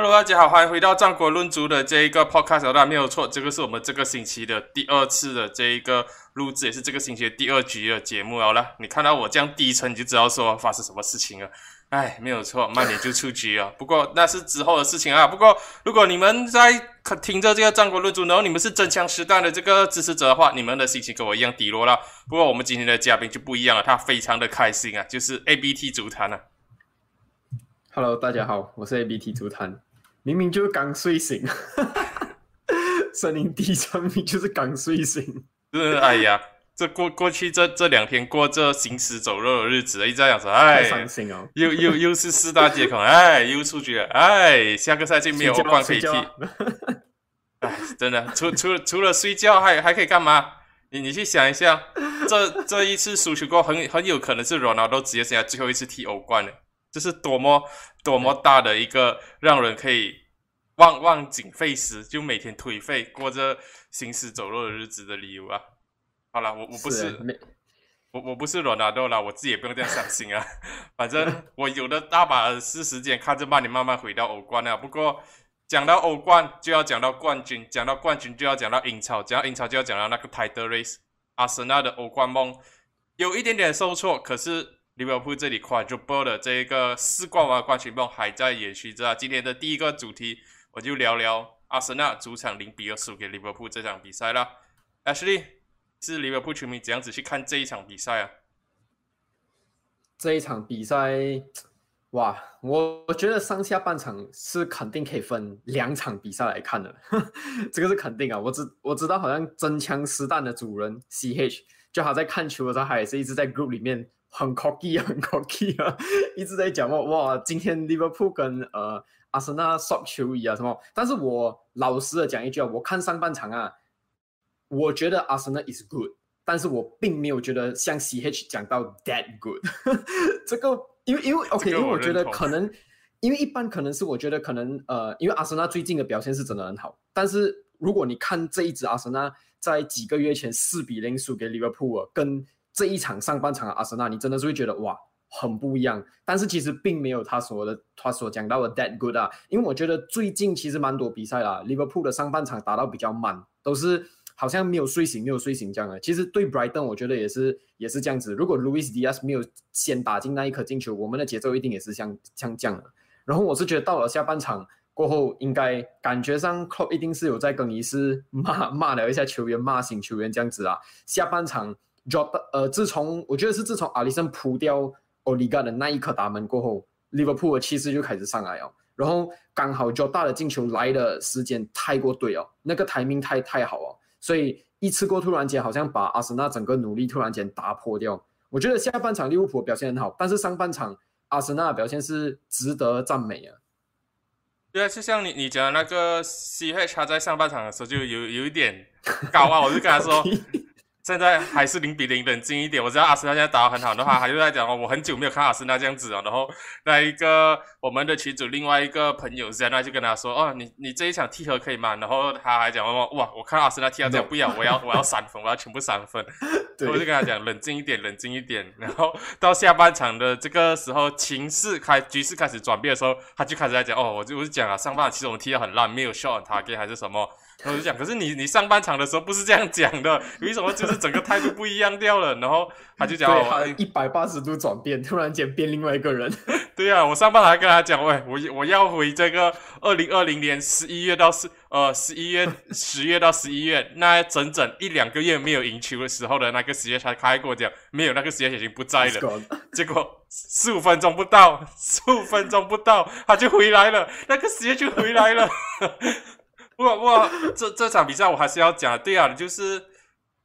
Hello，大家好，欢迎回到战国论足的这一个 podcast，没有错，这个是我们这个星期的第二次的这一个录制，也是这个星期的第二局的节目好了。你看到我这样低沉，你就知道说发生什么事情了。哎，没有错，慢点就出局了。不过那是之后的事情啊。不过如果你们在听着这个战国论足，然后你们是真枪实弹的这个支持者的话，你们的心情跟我一样低落了。不过我们今天的嘉宾就不一样了，他非常的开心啊，就是 A B T 足坛啊。Hello，大家好，我是 A B T 足坛。明明就是刚睡醒，声音低沉，明就是刚睡醒。是，哎呀，这过过去这这两天过这行尸走肉的日子，一直在想说，哎，伤心哦，又又又是四大皆空，哎，又出局了，哎，下个赛季没有欧冠可以踢。哎，真的，除除除了睡觉，还还可以干嘛？你你去想一下，这这一次输球过，很很有可能是罗纳多直接剩下最后一次踢欧冠了。这是多么多么大的一个让人可以忘忘景废食，就每天颓废过着行尸走肉的日子的理由啊！好了，我我不是我我不是罗纳多了，我自己也不用这样伤心啊。反正我有的大把是时间看着曼联慢慢回到欧冠啊。不过讲到欧冠就要讲到冠军，讲到冠军就要讲到英超，讲到英超就要讲到那个 title race，阿森纳的欧冠梦有一点点受挫，可是。利物浦这里 quadruple 的这一个四冠王冠军梦还在延续着。今天的第一个主题，我就聊聊阿森纳主场零比二输给利物浦这场比赛啦。Ashley 是利物浦球迷，怎样子去看这一场比赛啊？这一场比赛，哇，我我觉得上下半场是肯定可以分两场比赛来看的，这个是肯定啊。我知我知道，好像真枪实弹的主人 CH，就他在看球的时候，他也是一直在 group 里面。很 cocky 啊，很 cocky 啊，一直在讲哇哇，今天 Liverpool 跟呃阿森纳刷球衣啊什么？但是我老实的讲一句啊，我看上半场啊，我觉得阿森纳 is good，但是我并没有觉得像 CH 讲到 that good。这个因为因为 OK，因为我觉得可能因为一般可能是我觉得可能呃，因为阿森纳最近的表现是真的很好，但是如果你看这一支阿森纳在几个月前四比零输给 Liverpool 跟这一场上半场阿森纳，你真的是会觉得哇，很不一样。但是其实并没有他说的，他所讲到的 that good 啊。因为我觉得最近其实蛮多比赛啦，Liverpool 的上半场打到比较慢，都是好像没有睡醒，没有睡醒这样的。其实对 Brighton 我觉得也是也是这样子。如果 Louis Diaz 没有先打进那一颗进球，我们的节奏一定也是像像这样的。然后我是觉得到了下半场过后，应该感觉上 Club 一定是有在更衣室骂骂了一下球员，骂醒球员这样子啊。下半场。Jota 呃，自从我觉得是自从阿里森扑掉奥利加的那一颗打门过后，Liverpool 的气势就开始上来哦。然后刚好 Jota 的进球来的时间太过对哦，那个台名太太好哦，所以一次过突然间好像把阿森纳整个努力突然间打破掉。我觉得下半场利物浦表现很好，但是上半场阿森纳的表现是值得赞美啊。对啊，就像你你讲的那个 CH，他在上半场的时候就有有一点高啊，我就跟他说。现在还是零比零，冷静一点。我知道阿森纳现在打得很好的话，他就在讲哦，我很久没有看阿森纳这样子了。然后那一个我们的群主另外一个朋友在那就跟他说哦，你你这一场踢和可以吗？然后他还讲哦，哇，我看阿森纳踢到这样不要，我要我要三分，我要全部三分。我就跟他讲冷静一点，冷静一点。然后到下半场的这个时候，情势开局势开始转变的时候，他就开始在讲哦，我就我就讲啊，上半场其实我们踢得很烂，没有 shot target 还是什么。我就讲，可是你你上半场的时候不是这样讲的，为什么就是整个态度不一样掉了？然后他就讲，一百八十度转变，突然间变另外一个人。对呀，我上半场还跟他讲，喂，我我要回这个二零二零年十一月到十呃十一月十月到十一月那整整一两个月没有赢球的时候的那个时间，他开过讲，没有那个时间已经不在了。结果十五分钟不到，十五分钟不到他就回来了，那个时间就回来了。不过，不过这这场比赛我还是要讲，对啊，就是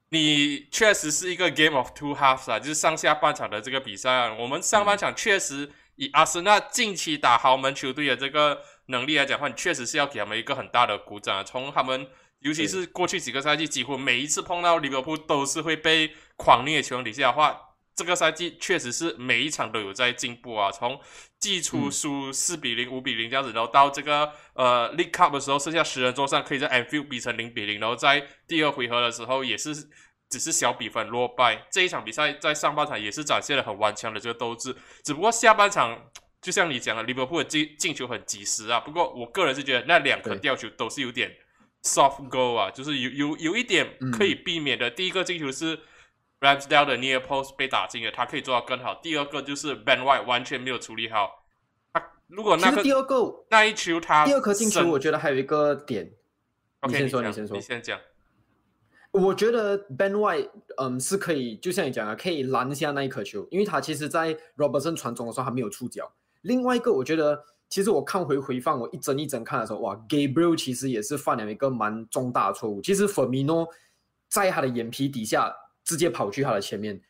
你确实是一个 game of two halves 啊，就是上下半场的这个比赛。啊我们上半场确实以阿森纳近期打豪门球队的这个能力来讲的话，你确实是要给他们一个很大的鼓掌。啊从他们，尤其是过去几个赛季，几乎每一次碰到利物浦都是会被狂虐球底下的话。这个赛季确实是每一场都有在进步啊！从季初输四比零、五比零这样子，然后到这个呃 League Cup 的时候，剩下十人桌上可以在 Anfield 比成零比零，然后在第二回合的时候也是只是小比分落败。这一场比赛在上半场也是展现了很顽强的这个斗志，只不过下半场就像你讲的，利物浦的进进球很及时啊。不过我个人是觉得那两颗吊球都是有点 soft goal 啊，就是有有有一点可以避免的。第一个进球是 Ramsdale 的 near post 被打进了，他可以做到更好。第二个就是 Ben White 完全没有处理好。他如果那个第二个那一球他第二颗进球，我觉得还有一个点。你先说，你先说，你先讲。我觉得 Ben White 嗯是可以，就像你讲的，可以拦下那一颗球，因为他其实在 Robertson 传中的时候他没有触脚。另外一个，我觉得其实我看回回放，我一帧一帧看的时候，哇，Gabriel 其实也是犯了一个蛮重大的错误。其实 Firmino 在他的眼皮底下直接跑去他的前面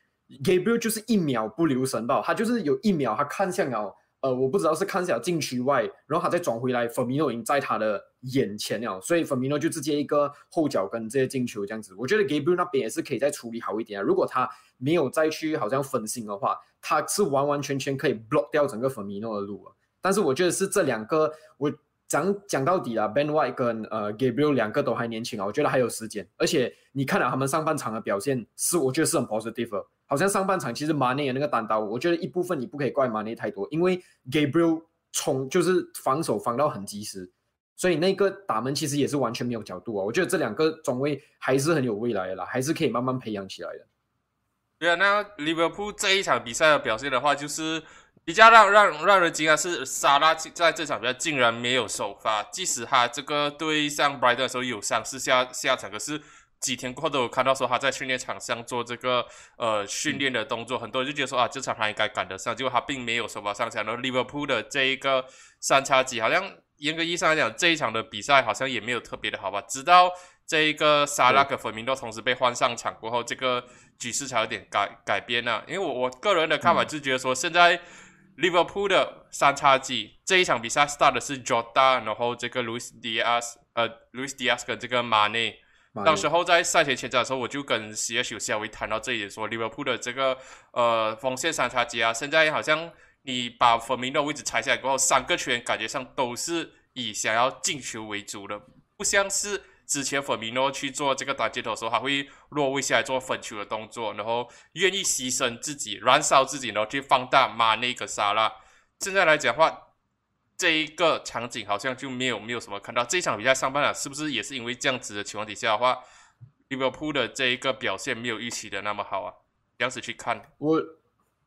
，Gabriel 就是一秒不留神吧，他就是有一秒他看向了，呃，我不知道是看向禁区外，然后他再转回来，Firmino 已经在他的眼前了，所以 Firmino 就直接一个后脚跟直接进球这样子。我觉得 Gabriel 那边也是可以再处理好一点啊，如果他没有再去好像分心的话。他是完完全全可以 block 掉整个粉米诺的路啊。但是我觉得是这两个，我讲讲到底啊，Ben White 跟呃 Gabriel 两个都还年轻啊，我觉得还有时间。而且你看了他们上半场的表现，是我觉得是很 positive。好像上半场其实马内的那个单刀，我觉得一部分你不可以怪马内太多，因为 Gabriel 冲就是防守防到很及时，所以那个打门其实也是完全没有角度啊。我觉得这两个中卫还是很有未来的啦，还是可以慢慢培养起来的。对啊，那利物浦这一场比赛的表现的话，就是比较让让让人惊讶是萨拉在这场比赛竟然没有首发，即使他这个对上 Brighton 的时候有伤势下下场，可是几天过后都有看到说他在训练场上做这个呃训练的动作，很多人就觉得说啊，这场他应该赶得上，结果他并没有首发上场。然后利物浦的这一个三叉戟，好像严格意义上来讲，这一场的比赛好像也没有特别的好吧，直到。这一个萨拉克粉明都同时被换上场过后，这个局势才有点改改变了。因为我我个人的看法就觉得说，现在利物浦的三叉戟这一场比赛 start 的是 Jota，然后这个 Luis Diaz，呃，Luis Diaz 跟这个马内。到时候在赛前前瞻的时候，我就跟 C H 稍微谈到这一点，说利物浦的这个呃锋线三叉戟啊，现在好像你把粉明的位置拆下来过后，三个球员感觉上都是以想要进球为主的，不像是。之前粉米诺去做这个打接头的时候，他会落位下来做分球的动作，然后愿意牺牲自己、燃烧自己，然后去放大马内个沙拉。现在来讲的话，这一个场景好像就没有没有什么看到。这场比赛上半场是不是也是因为这样子的情况底下的话，利物浦的这一个表现没有预期的那么好啊？这样子去看，我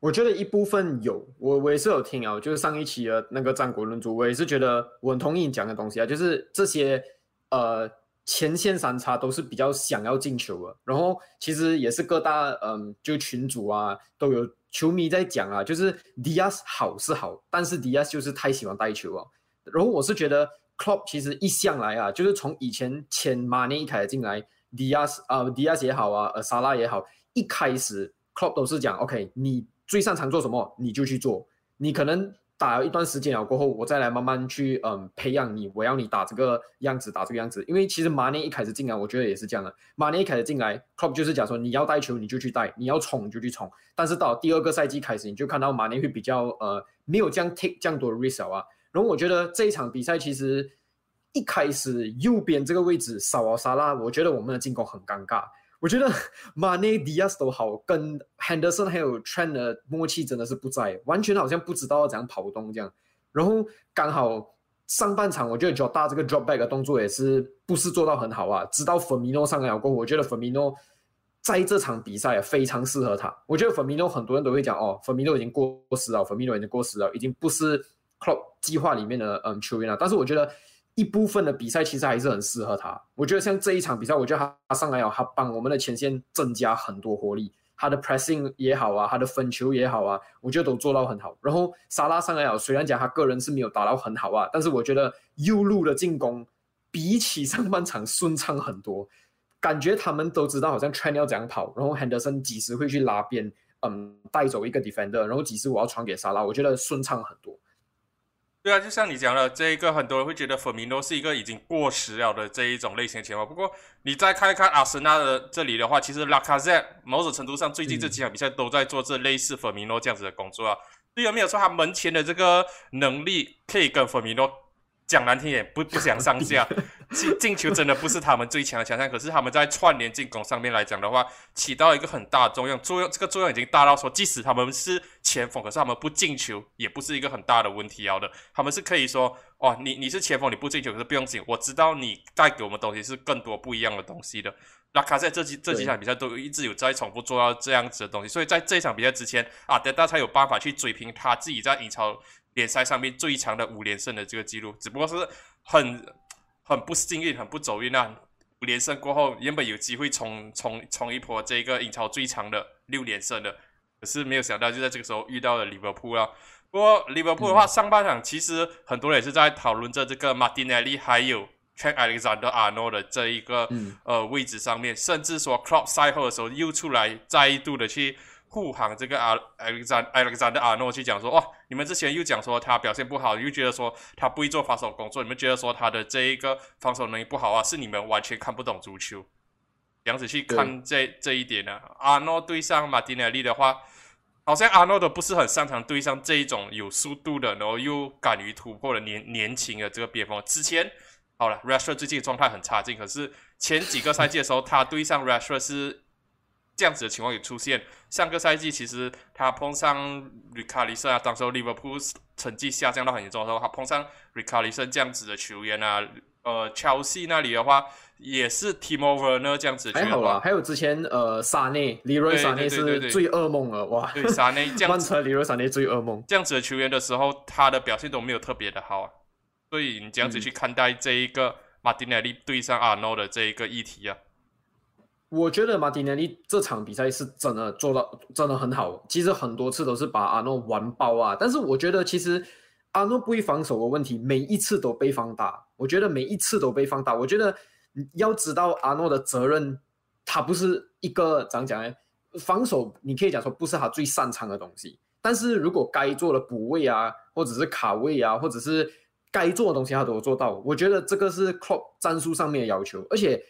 我觉得一部分有，我我也是有听啊，就是上一期的那个战国论著，我也是觉得我很同意你讲的东西啊，就是这些呃。前线三叉都是比较想要进球的，然后其实也是各大嗯，就群主啊都有球迷在讲啊，就是迪亚斯好是好，但是迪亚斯就是太喜欢带球啊。然后我是觉得 Klopp 其实一向来啊，就是从以前前马内一开始进来，迪亚斯啊迪亚斯也好啊，呃萨拉也好，一开始 Klopp 都是讲 OK，你最擅长做什么你就去做，你可能。打了一段时间了过后，我再来慢慢去嗯培养你。我要你打这个样子，打这个样子。因为其实马内一开始进来，我觉得也是这样的。马内一开始进来，Club 就是讲说你要带球你就去带，你要冲就去冲。但是到第二个赛季开始，你就看到马内会比较呃没有这样 take 这样多的 risk 啊。然后我觉得这一场比赛其实一开始右边这个位置少了沙拉，我觉得我们的进攻很尴尬。我觉得马内、迪亚斯都好，跟 Henderson 还有 Trent 的默契真的是不在，完全好像不知道要怎样跑动这样。然后刚好上半场，我觉得 Jota 这个 drop back 的动作也是不是做到很好啊。直到 Firmino 上来过后，我觉得 Firmino 在这场比赛非常适合他。我觉得 Firmino 很多人都会讲哦，Firmino 已经过时了，Firmino 已经过时了，已经不是 Club 计划里面的嗯球员了。但是我觉得。一部分的比赛其实还是很适合他。我觉得像这一场比赛，我觉得他上来哦，他帮我们的前线增加很多活力。他的 pressing 也好啊，他的分球也好啊，我觉得都做到很好。然后沙拉上来哦，虽然讲他个人是没有打到很好啊，但是我觉得右路的进攻比起上半场顺畅很多。感觉他们都知道好像 train 要怎样跑，然后 Henderson 几时会去拉边，嗯，带走一个 defender，然后几时我要传给沙拉，我觉得顺畅很多。对啊，就像你讲的，这一个很多人会觉得粉米诺是一个已经过时了的这一种类型的前锋。不过你再看一看阿森纳的这里的话，其实拉卡泽某种程度上最近这几场比赛都在做这类似粉米诺这样子的工作啊。对啊，没有说他门前的这个能力可以跟粉米诺讲难听点，不不想上下 进进球，真的不是他们最强的强项。可是他们在串联进攻上面来讲的话，起到一个很大的作用。作用这个作用已经大到说，即使他们是前锋，可是他们不进球，也不是一个很大的问题。要的，他们是可以说，哦，你你是前锋，你不进球，可是不用紧，我知道你带给我们东西是更多不一样的东西的。拉卡在这几这几场比赛都一直有在重复做到这样子的东西，所以在这场比赛之前，阿德达才有办法去追平他自己在英超。联赛上面最长的五连胜的这个记录，只不过是很很不幸运、很不走运啊！五连胜过后，原本有机会冲冲冲一波这个英超最长的六连胜的，可是没有想到就在这个时候遇到了利物浦啊。不过利物浦的话，上半场其实很多人也是在讨论着这个马丁内利还有 Trent Alexander Arnold 的这一个呃位置上面，甚至说 Klopp 赛后的时候又出来再度的去。护航这个阿艾克赞艾克赞的阿诺去讲说哇，你们之前又讲说他表现不好，又觉得说他不会做防守工作，你们觉得说他的这一个防守能力不好啊？是你们完全看不懂足球，这样子去看这这一点呢？阿诺对上马丁内利的话，好像阿诺都不是很擅长对上这一种有速度的，然后又敢于突破的年年轻的这个边锋。之前好了 r a s h e r 最近状态很差劲，可是前几个赛季的时候，他对上 r a s h e r 是。这样子的情况也出现。上个赛季其实他碰上 r i c a r l i s 啊，当时候 Liverpool 成绩下降到很严重的时候，他碰上 r i c a r l i s 这样子的球员啊，呃，Chelsea 那里的话也是 Timo Werner 这样子。还好啦，还有之前呃，沙内，里瑞沙内是最噩梦了哇！对，沙内 这样子，里瑞沙内最噩梦。这样子的球员的时候，他的表现都没有特别的好啊。所以你这样子去看待这一个马丁内利对上阿诺的这一个议题啊。我觉得马丁内利这场比赛是真的做到真的很好，其实很多次都是把阿诺玩爆啊。但是我觉得其实阿诺不会防守的问题，每一次都被放大。我觉得每一次都被放大。我觉得要知道阿诺的责任，他不是一个怎样讲呢？防守你可以讲说不是他最擅长的东西，但是如果该做的补位啊，或者是卡位啊，或者是该做的东西他都做到。我觉得这个是 club 战术上面的要求，而且。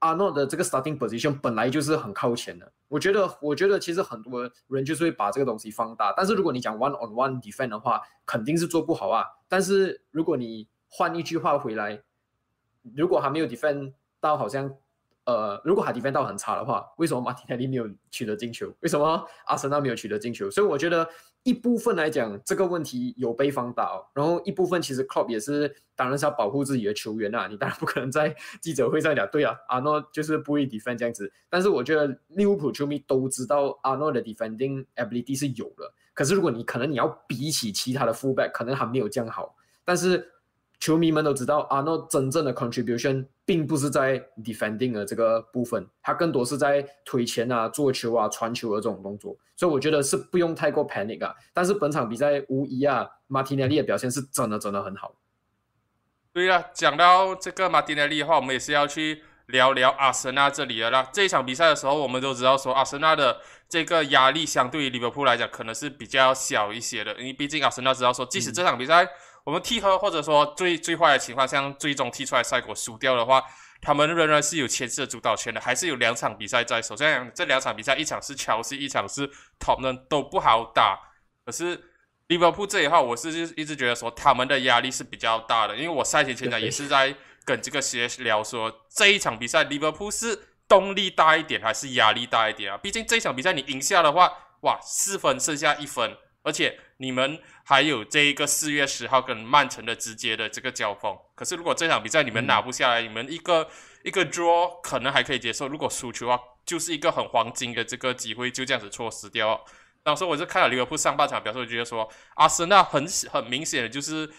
阿诺的这个 starting position 本来就是很靠前的，我觉得，我觉得其实很多人就是会把这个东西放大。但是如果你讲 one on one defend 的话，肯定是做不好啊。但是如果你换一句话回来，如果还没有 defend 到好像。呃，如果海迪芬到很差的话，为什么马丁内利没有取得进球？为什么阿森纳没有取得进球？所以我觉得一部分来讲，这个问题有被放大，哦然后一部分其实 Club 也是，当然是要保护自己的球员啊。你当然不可能在 记者会上讲，对啊，阿诺就是不会 defend 这样子。但是我觉得利物浦球迷都知道阿诺的 defending ability 是有的，可是如果你可能你要比起其他的 fullback，可能还没有这样好。但是球迷们都知道，阿诺真正的 contribution 并不是在 defending 的这个部分，他更多是在推前啊、做球啊、传球的这种动作，所以我觉得是不用太过 panic 啊。但是本场比赛无疑啊，马丁内利的表现是真的真的很好。对啊，讲到这个马丁内利的话，我们也是要去聊聊阿森纳这里的啦。这一场比赛的时候，我们都知道说阿森纳的这个压力相对于利物浦来讲，可能是比较小一些的，因为毕竟阿森纳知道说，即使这场比赛。我们踢和或者说最最坏的情况，像最终踢出来赛果输掉的话，他们仍然是有牵涉主导权的，还是有两场比赛在手。虽然这两场比赛，一场是乔西，一场是他们都不好打。可是利物浦这一号，我是一直觉得说他们的压力是比较大的，因为我赛前前呢也是在跟这个些聊说，这一场比赛利物浦是动力大一点还是压力大一点啊？毕竟这一场比赛你赢下的话，哇，四分剩下一分。而且你们还有这一个四月十号跟曼城的直接的这个交锋，可是如果这场比赛你们拿不下来，你们一个一个 draw 可能还可以接受，如果输球的话，就是一个很黄金的这个机会就这样子错失掉。当时我是看了利物浦上半场表示，觉得说阿森纳很很明显的就是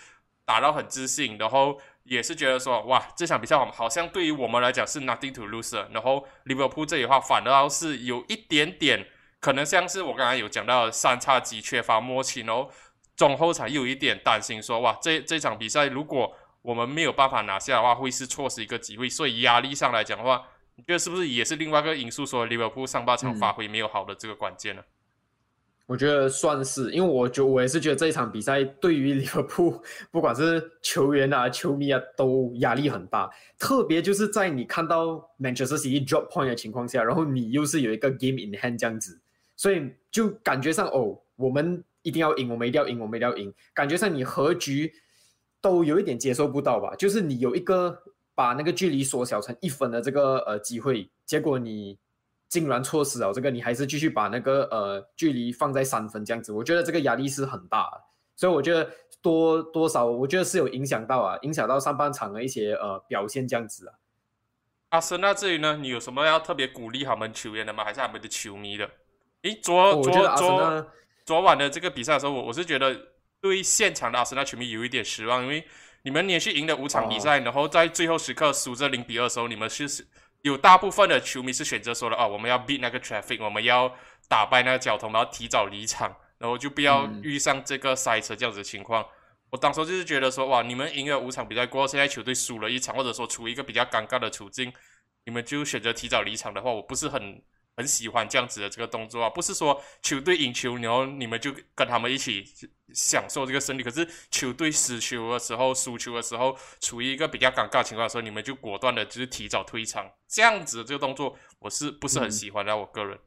打到很自信，然后也是觉得说哇这场比赛好像对于我们来讲是 nothing to lose，然后利物浦这里的话反倒是有一点点。可能像是我刚才有讲到三叉戟缺乏默契，然后中后场又有一点担心，说哇，这这场比赛如果我们没有办法拿下的话，会是错失一个机会。所以压力上来讲的话，你觉得是不是也是另外一个因素，说利物浦上半场发挥没有好的这个关键呢？我觉得算是，因为我觉我也是觉得这一场比赛对于利物浦，不管是球员啊、球迷啊，都压力很大。特别就是在你看到 Manchester City drop point 的情况下，然后你又是有一个 game in hand 这样子。所以就感觉上哦，我们一定要赢，我们一定要赢，我们一定要赢。感觉上你和局都有一点接受不到吧？就是你有一个把那个距离缩小成一分的这个呃机会，结果你竟然错失了这个，你还是继续把那个呃距离放在三分这样子，我觉得这个压力是很大，所以我觉得多多少我觉得是有影响到啊，影响到上半场的一些呃表现这样子啊。阿森纳这里呢，你有什么要特别鼓励他们球员的吗？还是他们的球迷的？诶，昨昨昨昨晚的这个比赛的时候，我我是觉得对现场的阿森纳球迷有一点失望，因为你们连续赢了五场比赛，然后在最后时刻输着零比二的时候，你们是有大部分的球迷是选择说了啊，我们要 beat 那个 traffic，我们要打败那个交通，然后提早离场，然后就不要遇上这个塞车这样子的情况。我当时就是觉得说，哇，你们赢了五场比赛过后，现在球队输了一场，或者说处于一个比较尴尬的处境，你们就选择提早离场的话，我不是很很喜欢这样子的这个动作啊。不是说球队赢球，然后你们就跟他们一起享受这个胜利，可是球队失球的时候、输球的时候，处于一个比较尴尬情况的时候，你们就果断的就是提早退场，这样子的这个动作，我是不是很喜欢的？我个人，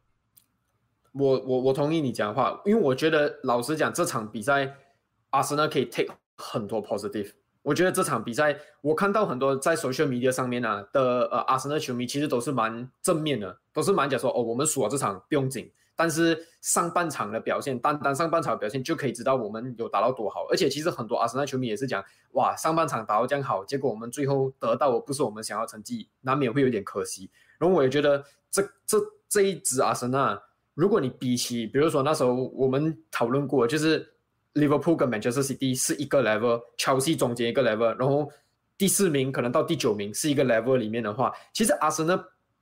我我我同意你讲的话，因为我觉得老实讲，这场比赛。阿森纳可以 take 很多 positive，我觉得这场比赛我看到很多在 social media 上面啊的呃阿森纳球迷其实都是蛮正面的，都是蛮讲说哦我们输了这场不用紧，但是上半场的表现，单单上半场表现就可以知道我们有打到多好，而且其实很多阿森纳球迷也是讲哇上半场打到这样好，结果我们最后得到的不是我们想要成绩，难免会有点可惜。然后我也觉得这这这一支阿森纳，如果你比起比如说那时候我们讨论过就是。Liverpool 跟 Manchester City 是一个 level，Chelsea 中间一个 level，然后第四名可能到第九名是一个 level 里面的话，其实阿森纳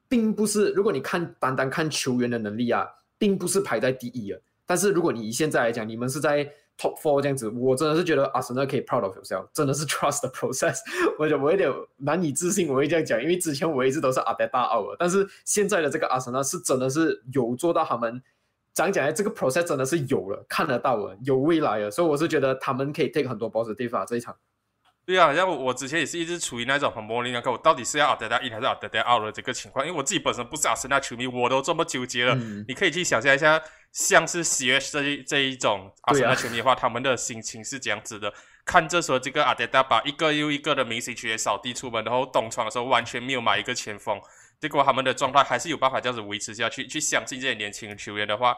并不是，如果你看单单看球员的能力啊，并不是排在第一的。但是如果你以现在来讲，你们是在 top four 这样子，我真的是觉得阿森纳可以 proud of yourself，真的是 trust the process。我觉得我有点难以置信，我会这样讲，因为之前我一直都是阿德大奥尔，但是现在的这个阿森纳是真的是有做到他们。讲讲来，这个 process 真的是有了，看得到了，有未来了，所以我是觉得他们可以 take 很多 positive 啊这一场。对啊，像我之前也是一直处于那种很模棱两可，我到底是要阿德达一还是阿德达二的这个情况，因为我自己本身不是阿森纳球迷，我都这么纠结了。你可以去想象一下，像是 CS 这一这一种阿森纳球迷的话，他们的心情是这样子的：看着说这个阿德达把一个又一个的明星球员扫地出门，然后东窗的时候完全没有买一个前锋。结果他们的状态还是有办法这样子维持下去。去相信这些年轻球员的话，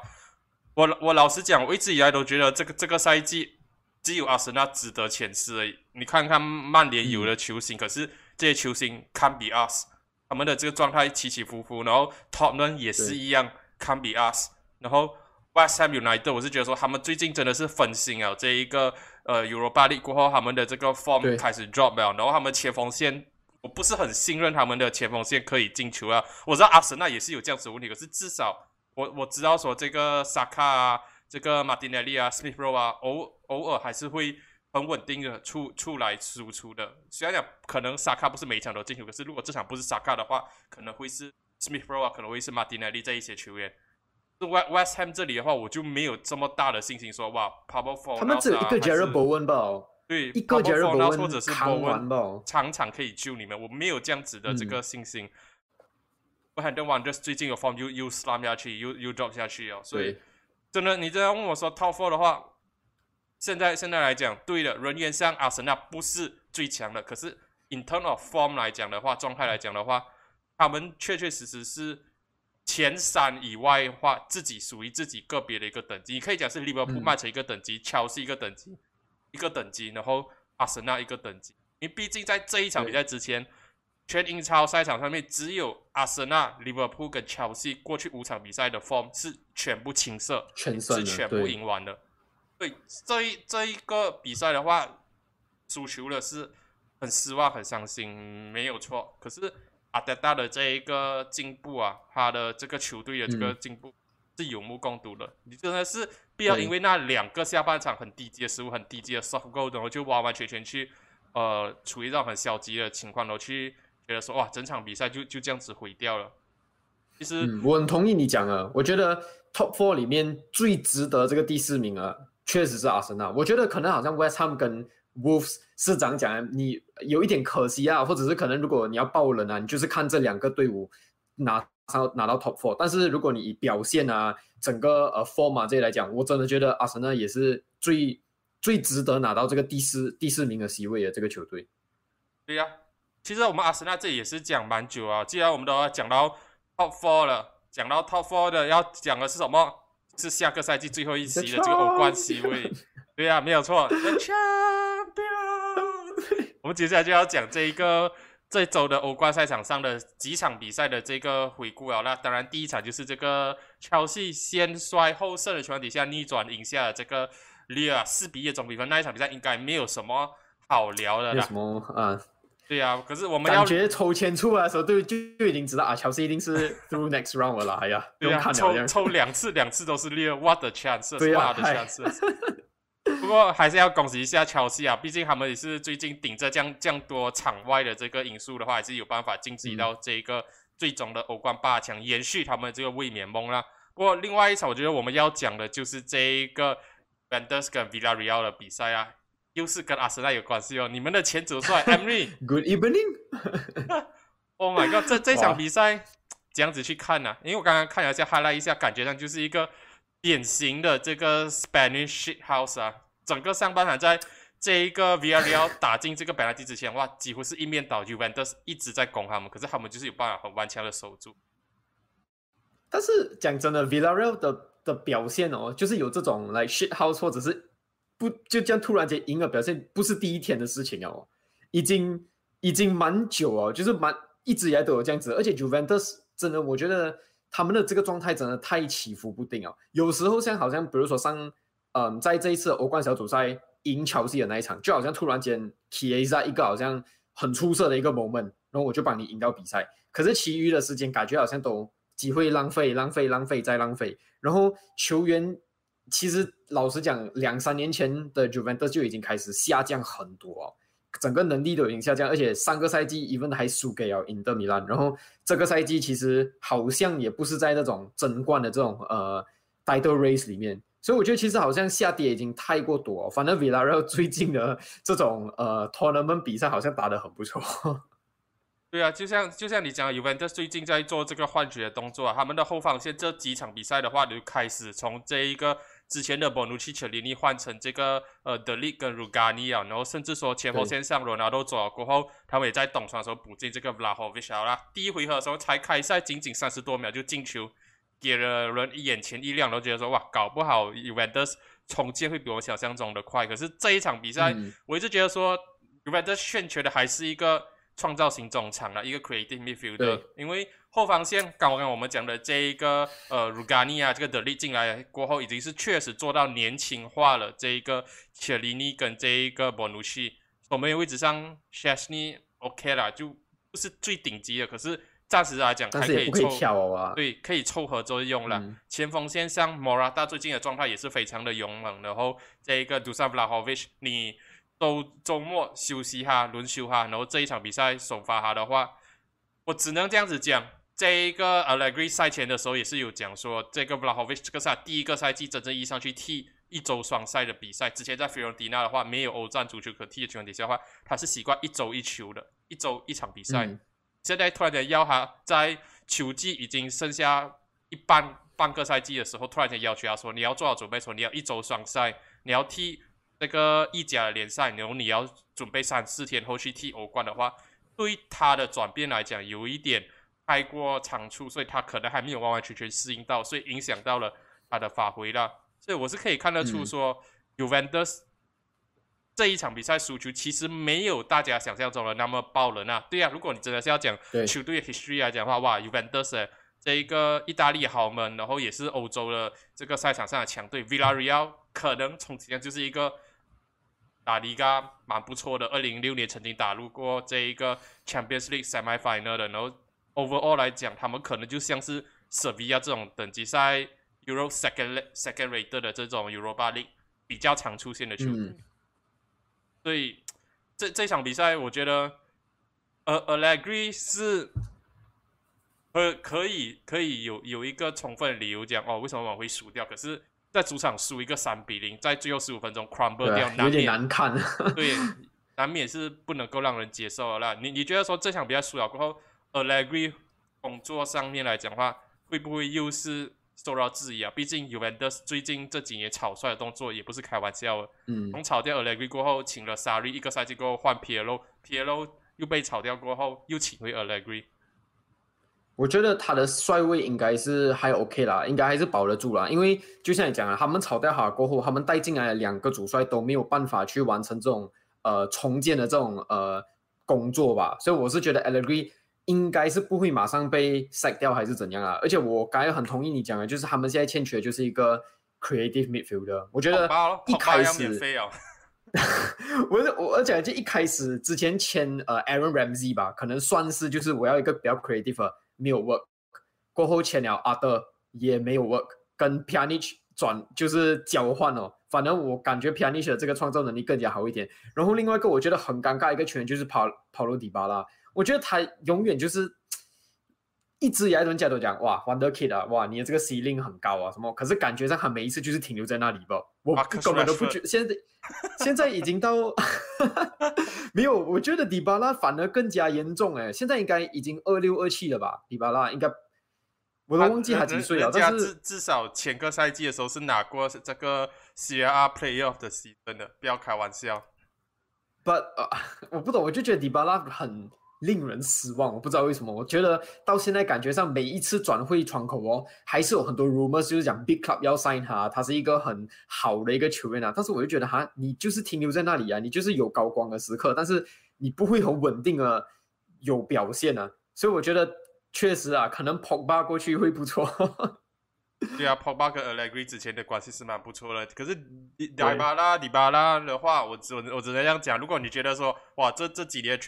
我我老实讲，我一直以来都觉得这个这个赛季只有阿森纳值得前四而已。你看看曼联有的球星，可是这些球星堪比 us，他们的这个状态起起伏伏。然后 Tottenham 也是一样堪比 us。然后 West Ham United，我是觉得说他们最近真的是分心啊。这一个呃 Europa League 过后，他们的这个 form 开始 drop 了。然后他们前锋线。我不是很信任他们的前锋线可以进球啊！我知道阿森纳也是有这样子的问题，可是至少我我知道说这个萨卡啊、这个马丁内利啊、Smith Rowe 啊，偶偶尔还是会很稳定的出出来输出的。虽然讲可能萨卡不是每场都进球，可是如果这场不是萨卡的话，可能会是 Smith Rowe 啊，可能会是马丁内利这一些球员。West West Ham 这里的话，我就没有这么大的信心说哇。他们只有一个 Jared Bowen 吧？对，一个杰瑞伯或者是波温常常可以救你们，我没有这样子的这个信心。我很多 o 就是最近有 form 又又 slam 下去，又又 drop 下去哦，所以真的，你这样问我说 top four 的话，现在现在来讲，对的，人员上阿森纳不是最强的，可是 in terms of form 来讲的话，状态来讲的话，他们确确实实是前三以外的话，自己属于自己个别的一个等级，你可以讲是利物浦、曼城一个等级，乔是一个等级。一个等级，然后阿森纳一个等级。因为毕竟在这一场比赛之前，全英超赛场上面只有阿森纳、利物浦跟切尔西过去五场比赛的 form 是全部青色，是全部赢完的。对，这一这一个比赛的话，输球了是很失望、很伤心，没有错。可是阿德达的这一个进步啊，他的这个球队的这个进步。是有目共睹的，你真的是不要因为那两个下半场很低级的失误、很低级的 soft goal，然后就完完全全去呃处于一种很消极的情况，然后去觉得说哇，整场比赛就就这样子毁掉了。其实我很同意你讲啊，我觉得 top four 里面最值得这个第四名啊，确实是阿森纳。我觉得可能好像 West Ham 跟 Wolves 市长讲，你有一点可惜啊，或者是可能如果你要爆冷啊，你就是看这两个队伍拿。上拿到 top four，但是如果你以表现啊，整个呃 form 啊这些来讲，我真的觉得阿森纳也是最最值得拿到这个第四第四名的席位的这个球队。对呀，其实我们阿森纳这也是讲蛮久啊。既然我们都要讲到 Top Four 了，讲到 Top Four 的要讲的是什么？是下个赛季最后一席的这个欧冠席位。对呀，没有错。The Champion。我们接下来就要讲这一个这周的欧冠赛场上的几场比赛的这个回顾啊。那当然，第一场就是这个切西先衰后胜的情况底下逆转赢下了这个利尔四比一总比分。那一场比赛应该没有什么好聊的啦。什么啊？对呀，可是我们感觉抽签出来的时候，就就就已经知道啊，乔西一定是 through next round 了。哎呀，对呀，抽抽两次，两次都是利尔，what the chance？what the chance？不过还是要恭喜一下乔西啊，毕竟他们也是最近顶着这样这样多场外的这个因素的话，还是有办法晋级到这个最终的欧冠八强，延续他们这个卫冕梦啦。不过另外一场，我觉得我们要讲的就是这一个 v a n d e s 跟 Villarreal 的比赛啊，又是跟阿森纳有关系哦。你们的前主帅 Emery，Good evening。Oh my god，这这场比赛这样子去看呢？因为我刚刚看了一下，highlight 一下，感觉上就是一个。典型的这个 Spanish shit house 啊，整个上半场在这一个 v r l 打进这个本拉蒂之前，哇，几乎是一面倒，Juventus 一直在攻他们，可是他们就是有办法很顽强的守住。但是讲真的，Villarreal 的的表现哦，就是有这种 like shit house 或者是不就这样突然间赢了表现，不是第一天的事情哦，已经已经蛮久哦，就是蛮一直以来都有这样子，而且 Juventus 真的我觉得。他们的这个状态真的太起伏不定啊！有时候像好像比如说上，嗯，在这一次欧冠小组赛赢乔西的那一场，就好像突然间 K A 在一个好像很出色的一个 moment，然后我就帮你赢到比赛。可是其余的时间感觉好像都机会浪费、浪费、浪费再浪费。然后球员其实老实讲，两三年前的 Juventus 就已经开始下降很多。整个能力都已经下降，而且上个赛季 even 还输给了 Inter Milan，然后这个赛季其实好像也不是在那种争冠的这种呃 title race 里面，所以我觉得其实好像下跌已经太过多。反正 Villarreal 最近的这种呃 tournament 比赛好像打得很不错。对啊，就像就像你讲，Juventus 最近在做这个换血的动作啊，他们的后防线这几场比赛的话，就开始从这一个。之前的博努奇、切林尼换成这个呃德利跟鲁加尼啊，然后甚至说前锋线上罗纳多走了过后，他们也在冬窗的时候补进这个拉霍维奇啦。第一回合的时候才开赛，仅仅三十多秒就进球，给了人眼前一亮，都觉得说哇，搞不好 Juventus 重建会比我想象中的快。可是这一场比赛，我一直觉得说 Juventus 欠缺的还是一个创造型中场啊，一个 creative midfielder，因为。后防线，刚刚我们讲的这一个呃，鲁加尼啊，这个德利进来过后，已经是确实做到年轻化了。这一个切里尼跟这一个博努西，我们位置上 s h a s n y OK 啦，就不是最顶级的，可是暂时来讲还可以凑啊。对，可以凑合作用了。前锋线上莫拉大最近的状态也是非常的勇猛，然后这一个杜萨布拉霍维奇，你周周末休息哈，轮休哈，然后这一场比赛首发哈的话，我只能这样子讲。这一个 Allegri 赛前的时候也是有讲说，这个 Vlahovic 这个赛第一个赛季真正意义上去踢一周双赛的比赛。之前在菲罗蒂纳的话，没有欧战足球可踢的情况底下的话，他是习惯一周一球的，一周一场比赛。现在突然间要他在球季已经剩下一半半个赛季的时候，突然间要求他说，你要做好准备，说你要一周双赛，你要踢那个意甲的联赛，然后你要准备三四天后去踢欧冠的话，对他的转变来讲，有一点。太过仓促，所以他可能还没有完完全全适应到，所以影响到了他的发挥了。所以我是可以看得出说，Juventus 这一场比赛输球其实没有大家想象中的那么爆冷啊。对啊，如果你真的是要讲球队 history 来讲的话，哇，Juventus 这一个意大利豪门，然后也是欧洲的这个赛场上的强队，Villarreal 可能从前就是一个打离嘎蛮不错的，二零零六年曾经打入过这一个 Champions League semi final 的，然后。Overall 来讲，他们可能就像是 Sevilla 这种等级赛 Euro second second rate 的这种 Euro b a League 比较常出现的球队。所以这这场比赛，我觉得呃 Allegri 是呃可以可以有有一个充分的理由讲哦，为什么我们会输掉？可是，在主场输一个三比零，在最后十五分钟 crumble 掉，有点难看。对，难免是不能够让人接受的啦。你你觉得说这场比赛输了过后？Allegri 工作上面来讲话，会不会又是受到质疑啊。毕竟 Juventus 最近这几年草率的动作也不是开玩笑的。嗯从炒掉 Allegri 过后，请了 Sarri，一个赛季过后换 Piero，Piero 又被炒掉过后，又请回 Allegri。我觉得他的帅位应该是还 OK 啦，应该还是保得住啦。因为就像你讲啊，他们炒掉他过后，他们带进来的两个主帅都没有办法去完成这种呃重建的这种呃工作吧，所以我是觉得 Allegri 应该是不会马上被 sack 掉还是怎样啊。而且我刚才很同意你讲的，就是他们现在欠缺的就是一个 creative midfielder。我觉得一开始哦，我我而且就一开始之前签呃 Aaron Ramsey 吧，可能算是就是我要一个比较 creative 的。没有 work，过后签了阿德也没有 work，跟 Pjanic 转就是交换哦。反正我感觉 Pjanic 的这个创造能力更加好一点。然后另外一个我觉得很尴尬一个球员就是跑跑路迪巴拉，我觉得他永远就是一直以来人家都讲哇 Wonder Kid 啊，哇你的这个 ceiling 很高啊什么，可是感觉上他每一次就是停留在那里吧。我根本都不觉现在现在已经到 没有，我觉得迪巴拉反而更加严重哎，现在应该已经二六二七了吧？迪巴拉应该我都忘记他几岁了，但是至少前个赛季的时候是拿过这个 C R Playoff 的 season 的，不要开玩笑。But 呃，我不懂，我就觉得迪巴拉很。令人失望，我不知道为什么。我觉得到现在感觉上每一次转会窗口哦，还是有很多 rumors 就是讲 big club 要 sign 他，他是一个很好的一个球员啊。但是我就觉得哈，你就是停留在那里啊，你就是有高光的时刻，但是你不会很稳定的有表现啊。所以我觉得确实啊，可能 Pogba 过去会不错。对啊，Pogba 跟 Allegri 之前的关系是蛮不错的。可是迪巴拉、迪巴拉的话，我只我我只能这样讲。如果你觉得说哇，这这几年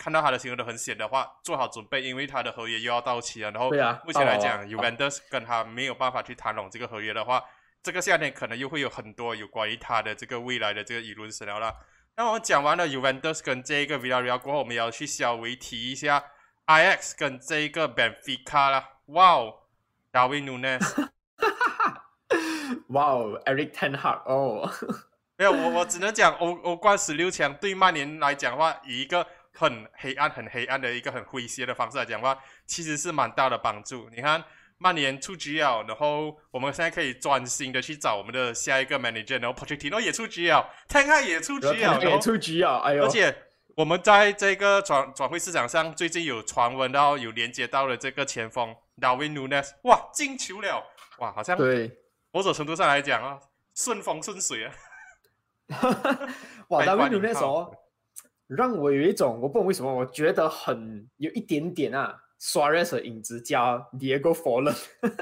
看到他的新闻都很险的话，做好准备，因为他的合约又要到期了。然后目前来讲，Juventus 跟他没有办法去谈拢这个合约的话，这个夏天可能又会有很多有关于他的这个未来的这个舆论声聊了。那我们讲完了 Juventus 跟这一个 Villarreal 过后，我们要去稍微提一下 IX 跟这一个 Benfica 啦。哇哦！Darwin Nunes，哇哦，Eric Ten Hag 哦，没有我我只能讲欧欧冠十六强对曼联来讲的话，以一个很黑暗、很黑暗的一个很诙谐的方式来讲的话，其实是蛮大的帮助。你看曼联出局了，然后我们现在可以专心的去找我们的下一个 manager，然后 Pochettino 也出局了，Ten Hag 也出局了，也出局了，哎呦！而且我们在这个转转会市场上，最近有传闻到有连接到了这个前锋。Darwin Nunes，哇，进球了，哇，好像对某种程度上来讲啊，顺风顺水啊。哇，Darwin Nunes 哦，让我有一种我不懂为什么，我觉得很有一点点啊，Suarez 的影子加 Diego Forlan，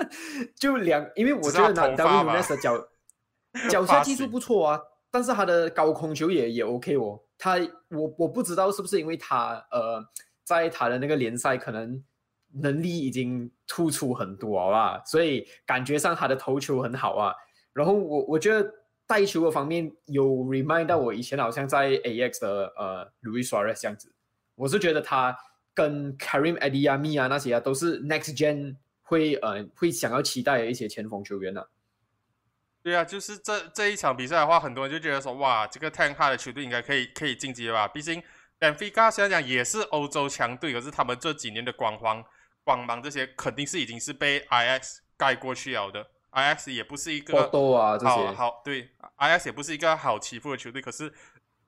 就两，因为我觉得 Darwin Nunes 的脚 脚下技术不错啊，但是他的高空球也也 OK 哦。他我我不知道是不是因为他呃，在他的那个联赛可能。能力已经突出很多啊，所以感觉上他的头球很好啊。然后我我觉得带球的方面有 remind 到我以前好像在 AX 的呃 Luis Suarez 这样子，我是觉得他跟 Karim Adiyami 啊那些啊都是 next gen 会呃会想要期待的一些前锋球员呢。对啊，就是这这一场比赛的话，很多人就觉得说哇，这个 Ten Hag 的球队应该可以可以晋级了吧？毕竟 Benfica 虽然讲也是欧洲强队，可是他们这几年的光环。光芒这些肯定是已经是被 IX 盖过去了的，IX 也不是一个好好对，IX 也不是一个好欺负的球队。可是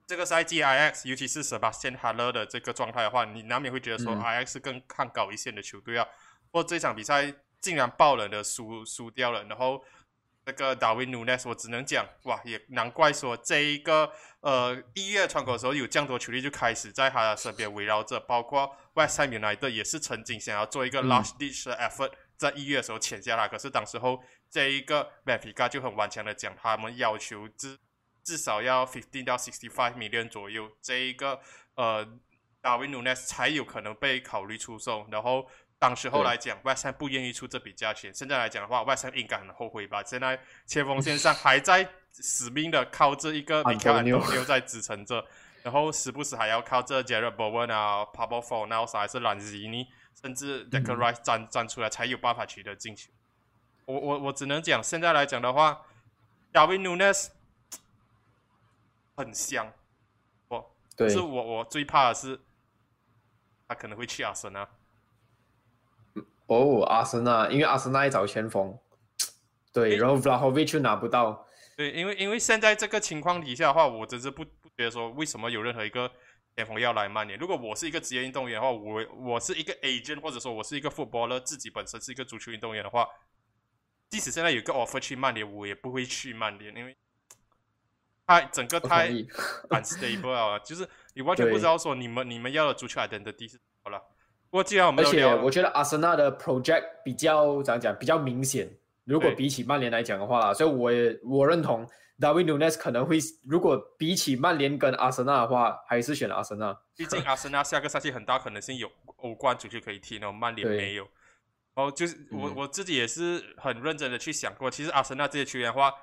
这个赛季 IX，尤其是 Sebastian Haller 的这个状态的话，你难免会觉得说 IX 更看高一线的球队啊。不过这场比赛竟然爆冷的输输掉了，然后那个 Darwin Nunes，我只能讲哇，也难怪说这一个呃一月窗口的时候有这样多球队就开始在他身边围绕着，包括。West Ham United 也是曾经想要做一个 last ditch 的 effort，在一月的时候签下来，可是当时候这一个 Benfica 就很顽强的讲，他们要求至至少要 fifteen 到 sixty five million 左右，这一个呃 Darwin Nunes 才有可能被考虑出售。然后当时候来讲，West Ham 不愿意出这笔价钱。现在来讲的话，West Ham 应该很后悔吧？现在前锋线上还在死命的靠这一个 Miguel 在支撑着。然后时不时还要靠这 Jared Bowen 啊，Pablo Fornals 还是 Lanzini，甚至 Declan Rice 站站出来才有办法取得进球。我我我只能讲，现在来讲的话，Darwin Nunes 很香，我，是我我最怕的是他可能会去阿森纳。哦，阿森纳，因为阿森纳一找前锋。对，然后 Vlahovic 却拿不到。对，因为因为现在这个情况底下的话，我真是不不觉得说为什么有任何一个前锋要来曼联。如果我是一个职业运动员的话，我我是一个 agent，或者说我是一个 footballer，自己本身是一个足球运动员的话，即使现在有个 offer 去曼联，我也不会去曼联，因为太整个太 unstable 啊，就是你完全不知道说你们你们要的足球 identity 是什么了。不过既然我们而且我觉得阿森纳的 project 比较怎样讲比较明显。如果比起曼联来讲的话，所以我也我认同 Nunes 可能会，如果比起曼联跟阿森纳的话，还是选阿森纳。毕竟阿森纳下个赛季很大可能性有欧冠足球可以踢，然后曼联没有。哦，就是我我自己也是很认真的去想过，其实阿森纳这些球员的话，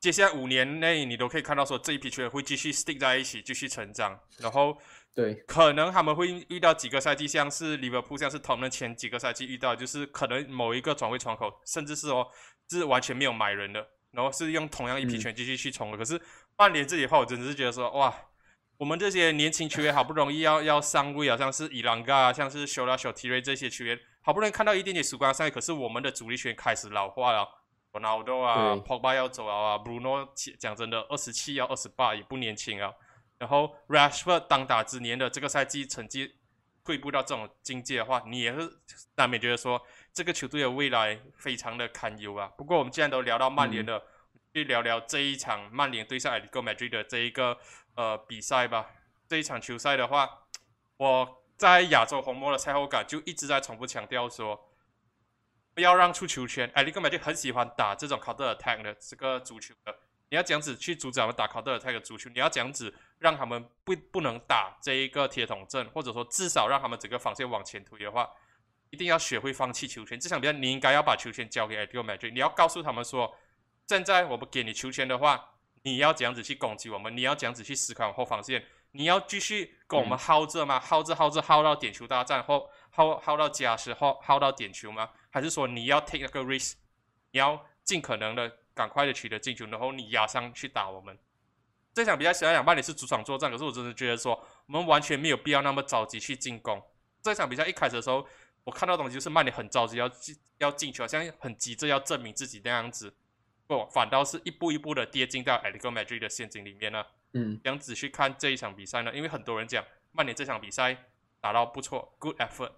接下来五年内你都可以看到说这一批球员会继续 stick 在一起，继续成长，然后。对，可能他们会遇到几个赛季，像是利物浦，像是他们前几个赛季遇到，就是可能某一个转会窗口，甚至是哦，是完全没有买人的，然后是用同样一批拳继续去冲的。可是曼联这里的话，我真的是觉得说，哇，我们这些年轻球员好不容易要 要上位啊，像是伊朗嘎，像是修拉小提瑞这些球员，好不容易看到一点点曙光赛，可是我们的主力球员开始老化了，罗纳尔多啊，普巴要走了啊，Bruno 讲真的，二十七要二十八也不年轻啊。然后 Rashford 当打之年的这个赛季成绩退步到这种境界的话，你也是难免觉得说这个球队的未来非常的堪忧啊。不过我们既然都聊到曼联了，去聊聊这一场曼联对上 Atletico Madrid 的这一个呃比赛吧。这一场球赛的话，我在亚洲红魔的赛后感就一直在重复强调说，不要让出球权。Atletico Madrid 很喜欢打这种 counter attack 的这个足球的。你要这样子去阻止他们打 counter attack 的足球，你要这样子。让他们不不能打这一个铁桶阵，或者说至少让他们整个防线往前推的话，一定要学会放弃球权。这场比赛你应该要把球权交给 a t l e t Madrid，你要告诉他们说，现在我们给你球权的话，你要这样子去攻击我们，你要这样子去思考后防线，你要继续跟我们耗着吗？耗着耗着耗到点球大战后，耗耗到加时后，耗到点球吗？还是说你要 take 那个 risk，你要尽可能的赶快的取得进球，然后你压上去打我们？这场比赛想想曼联是主场作战，可是我真的觉得说我们完全没有必要那么着急去进攻。这场比赛一开始的时候，我看到东西就是曼联很着急要进要进球，好像很急着要证明自己那样子，不，反倒是一步一步的跌进到 Atletico Madrid 的陷阱里面呢。嗯，这样子去看这一场比赛呢，因为很多人讲曼联这场比赛打到不错，good effort。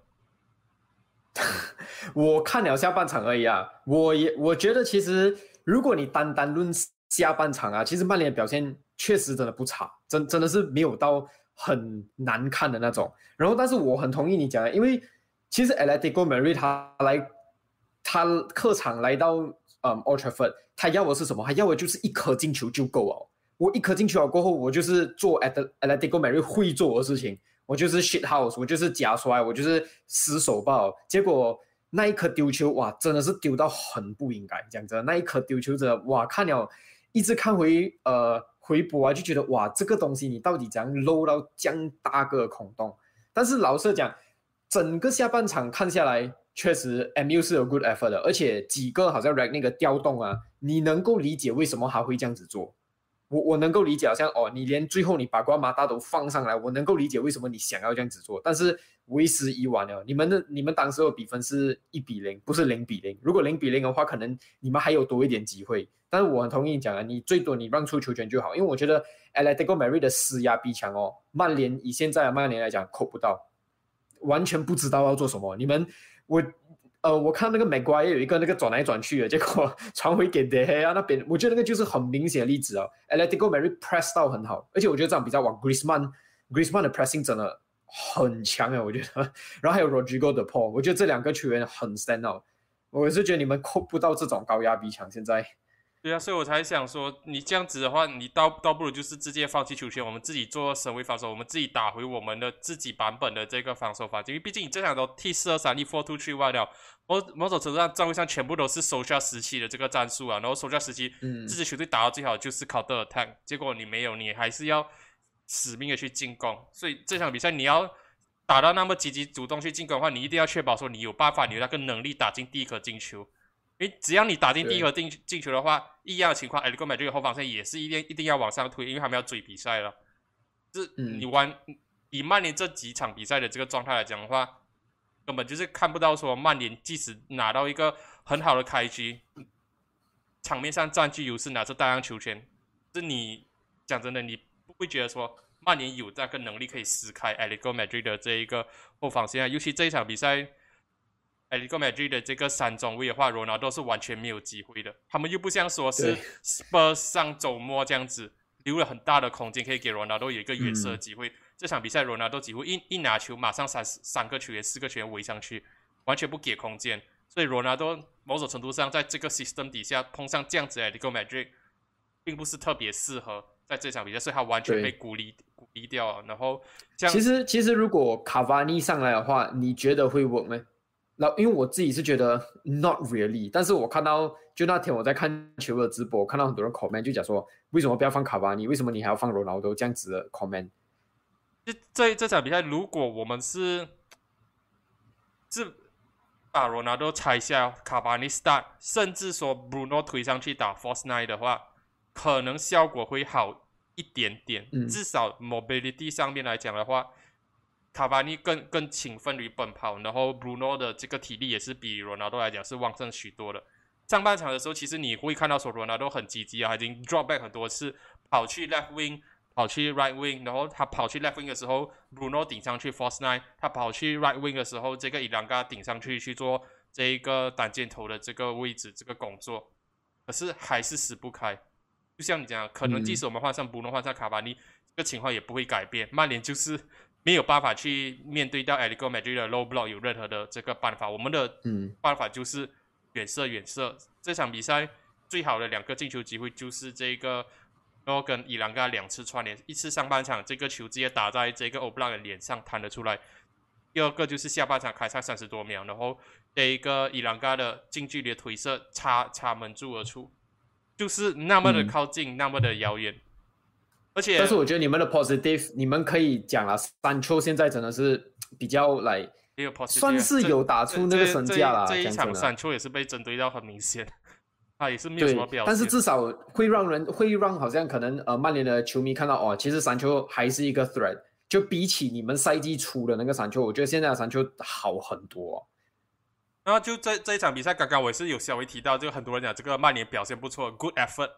我看了下半场而已啊，我也我觉得其实如果你单单论下半场啊，其实曼联的表现。确实真的不差，真真的是没有到很难看的那种。然后，但是我很同意你讲的，因为其实 Atletico Madrid 他来，他客场来到嗯 Old Trafford，他要的是什么？他要的就是一颗进球就够哦。我一颗进球了过后，我就是做 Atletico Madrid 会做的事情，我就是 shit house，我就是假摔，我就是死手爆。结果那一颗丢球，哇，真的是丢到很不应该。讲真，那一颗丢球真的，哇，看了一直看回呃。回播啊，就觉得哇，这个东西你到底怎样漏到这样大个孔洞？但是老实讲，整个下半场看下来，确实 MU 是有 good effort 的，而且几个好像 r a 那个调动啊，你能够理解为什么他会这样子做。我我能够理解，好像哦，你连最后你把瓜马达都放上来，我能够理解为什么你想要这样子做。但是为时已晚了，你们的你们当时的比分是一比零，不是零比零。如果零比零的话，可能你们还有多一点机会。但是我很同意你讲啊，你最多你让出球权就好，因为我觉得 Atletico m a r i 的施压逼强哦，曼联以现在的曼联来讲扣不到，完全不知道要做什么。你们我呃，我看那个美国也有一个那个转来转去的，结果传回给德黑啊那边，我觉得那个就是很明显的例子啊。Atletico Madrid press 到很好，而且我觉得这场比赛往 Griezmann Griezmann 的 pressing 真的很强啊，我觉得。然后还有 Rodrigo 的 Paul，我觉得这两个球员很 stand out。我是觉得你们扣不到这种高压逼抢，现在。对啊，所以我才想说，你这样子的话，你倒倒不如就是直接放弃球权，我们自己做守卫防守，我们自己打回我们的自己版本的这个防守法。因为毕竟你这场都 T 四二三一 four two three one 了，某某种程度上战位上全部都是手下时期的这个战术啊。然后手下时期，自己球队打到最好就是靠德尔坦，结果你没有，你还是要死命的去进攻。所以这场比赛你要打到那么积极主动去进攻的话，你一定要确保说你有办法，你有那个能力打进第一颗进球。因为只要你打进第一个进进球的话，一样的情况，埃里克买这个后防线也是一定一定要往上推，因为他们要追比赛了。是你玩以曼联这几场比赛的这个状态来讲的话，根本就是看不到说曼联即使拿到一个很好的开局，场面上占据优势，拿着大量球权，是你讲真的，你不会觉得说曼联有那个能力可以撕开 a l i g o Madrid 的这一个后防线啊？尤其这一场比赛 a l i g o Madrid 的这个三中卫的话，罗纳多是完全没有机会的。他们又不像说是 Spurs 上周末这样子，留了很大的空间可以给罗纳多有一个远射机会。这场比赛罗纳多几乎一一拿球，马上三三个球员、四个球员围上去，完全不给空间。所以罗纳多某种程度上，在这个 system 底下碰上这样子的 Ligo Madrid，并不是特别适合在这场比赛，所以他完全被孤立孤立掉了。然后，其实其实如果卡瓦尼上来的话，你觉得会 work 吗？那因为我自己是觉得 not really，但是我看到就那天我在看球的直播，看到很多人 comment 就讲说，为什么不要放卡巴尼？为什么你还要放罗纳多这样子的 comment？这这这场比赛，如果我们是是。把罗纳多拆下，卡巴尼 start，甚至说 Bruno 推上去打 Force Nine 的话，可能效果会好一点点。至少 mobility 上面来讲的话，卡巴尼更更勤奋于奔跑，然后 Bruno 的这个体力也是比罗纳多来讲是旺盛许多的。上半场的时候，其实你会看到说罗纳多很积极啊，已经 drop back 很多次，跑去 left wing。跑去 right wing，然后他跑去 left wing 的时候，Bruno 顶上去 force nine，他跑去 right wing 的时候，这个伊朗嘎顶上去去做这一个单箭头的这个位置这个工作，可是还是死不开。就像你讲，可能即使我们换上 Bruno 换上卡巴尼，这个情况也不会改变。曼联就是没有办法去面对到 a l i g o Madrid 的 low block 有任何的这个办法。我们的办法就是远射远射。这场比赛最好的两个进球机会就是这个。然后跟伊朗加两次串联，一次上半场这个球直接打在这个欧布朗的脸上弹了出来，第二个就是下半场开赛三十多秒，然后这一个伊朗嘎的近距离的推射插插门柱而出，就是那么的靠近，那么的遥远。而且，但是我觉得你们的 positive，你们可以讲了，三丘现在真的是比较来，算是有打出那个身价了。这一场三丘也是被针对到很明显。他也是没有什么表现，但是至少会让人会让好像可能呃曼联的球迷看到哦，其实山丘还是一个 threat，就比起你们赛季初的那个山丘，我觉得现在的山丘好很多。然后就这这一场比赛，刚刚我也是有稍微提到，就很多人讲这个曼联表现不错，good effort。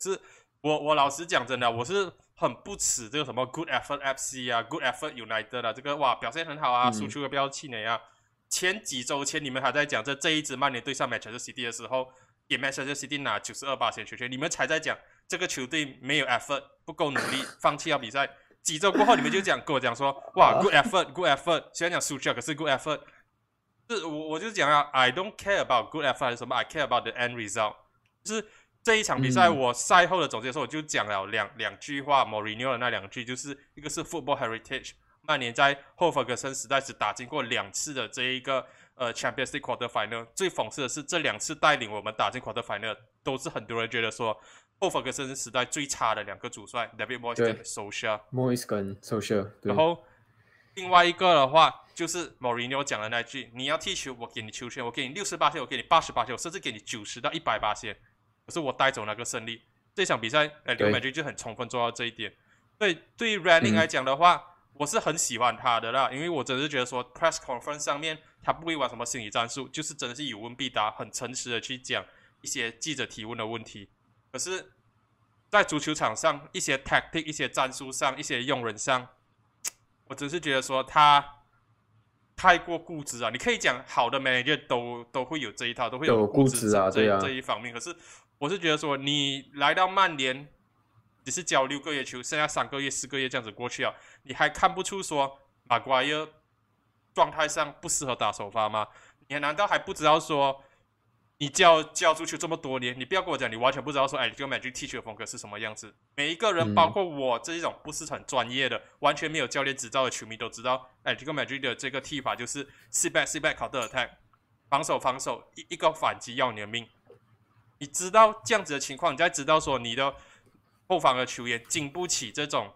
是我我老实讲真的，我是很不耻这个什么 good effort FC 啊，good effort United 啊，这个哇表现很好啊，输球不要气馁啊。前几周前你们还在讲这这一支曼联对上 Manchester City 的时候。也 Manchester City 拿九十二八线球权，你们才在讲这个球队没有 effort，不够努力，放弃要比赛。几周过后，你们就讲跟我讲说，哇，good effort，good effort。虽然讲输球，可是 good effort。是我我就讲啊，I don't care about good effort 还是什么，I care about the end result。就是这一场比赛，我赛后的总结的时候，我就讲了两两句话，Mourinho 的那两句，就是一个是 football heritage，曼联在后弗格森时代只打进过两次的这一个。呃，Champions League Quarter Final 最讽刺的是，这两次带领我们打进 Quarter Final 都是很多人觉得说，后弗格森时代最差的两个主帅，David Moyes 跟 Solskjaer。Moyes 跟 Solskjaer。然后另外一个的话，就是 Mourinho 讲的那句：“你要踢球，我给你球权，我给你六十八线，我给你八十八线，我甚至给你九十到一百八线，可是我带走那个胜利。”这场比赛，呃，刘美君就很充分做到这一点。对，对于 Running 来讲的话，我是很喜欢他的啦，因为我真的是觉得说，Press Conference 上面。他不会玩什么心理战术，就是真的是有问必答，很诚实的去讲一些记者提问的问题。可是，在足球场上，一些 tactic、一些战术上、一些用人上，我只是觉得说他太过固执啊。你可以讲好的 manager 都都会有这一套，都会有固执啊这这一方面。可是，我是觉得说你来到曼联，只是教六个月球，剩下三个月、四个月这样子过去啊，你还看不出说马瓜耶。状态上不适合打首发吗？你难道还不知道说，你教教足球这么多年，你不要跟我讲你完全不知道说，哎，这个美剧踢球的风格是什么样子？每一个人，包括我这一种不是很专业的、完全没有教练执照的球迷都知道，哎，这个美剧的这个踢法就是 sit back sit back counter attack，防守防守一一个反击要你的命。你知道这样子的情况，你再知道说你的后防的球员经不起这种。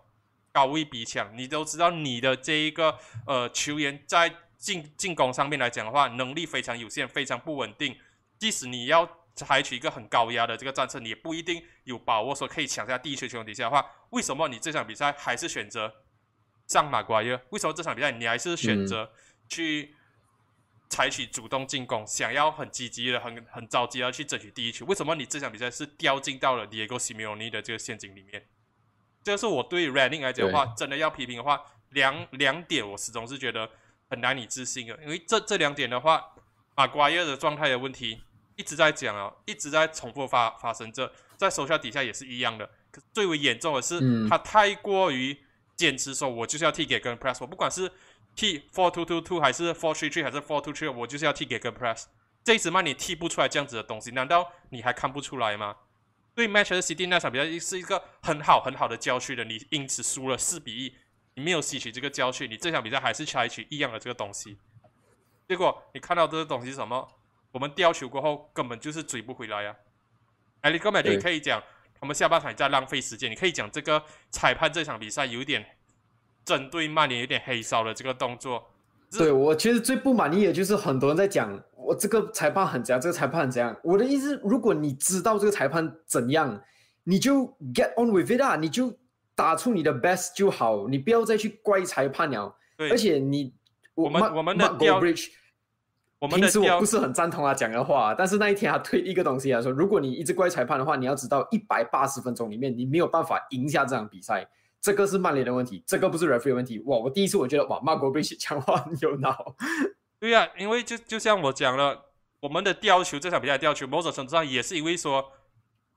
高位逼抢，你都知道你的这一个呃球员在进进攻上面来讲的话，能力非常有限，非常不稳定。即使你要采取一个很高压的这个战策，你也不一定有把握说可以抢下第一球球底下的话，为什么你这场比赛还是选择上马瓜耶？为什么这场比赛你还是选择去采取主动进攻，想要很积极的、很很着急要去争取第一球。为什么你这场比赛是掉进到了 Diego Simeone 的这个陷阱里面？这是我对 Running 来讲的话，真的要批评的话，两两点我始终是觉得很难以置信的。因为这这两点的话，马瓜耶的状态的问题一直在讲啊，一直在重复发发生着，在手下底下也是一样的。可最为严重的是，他太过于坚持说，我就是要踢给跟 Press，我不管是。踢 four two two two 还是 four three three 还是 four two three，我就是要踢给个 press。这一次曼联踢不出来这样子的东西，难道你还看不出来吗？对 Manchester City 那场比赛是一个很好很好的教训的，你因此输了四比一，你没有吸取这个教训，你这场比赛还是采取一样的这个东西。结果你看到这个东西是什么？我们掉球过后根本就是追不回来呀。哎，你根本就可以讲，我们下半场在浪费时间。你可以讲这个裁判这场比赛有点。针对曼联有点黑哨的这个动作，对我其实最不满意的就是很多人在讲我这个裁判很怎样，这个裁判很怎样。我的意思，如果你知道这个裁判怎样，你就 get on with it 啊，你就打出你的 best 就好，你不要再去怪裁判了。对，而且你我们我们的 Bridge，我们平时我不是很赞同他讲的话，但是那一天他推一个东西来说，如果你一直怪裁判的话，你要知道一百八十分钟里面你没有办法赢下这场比赛。这个是曼联的问题，这个不是 referee 问题。哇，我第一次我觉得哇，曼国贝奇讲话很有脑。对呀，因为就就像我讲了，我们的吊球这场比赛吊球，某种程度上也是因为说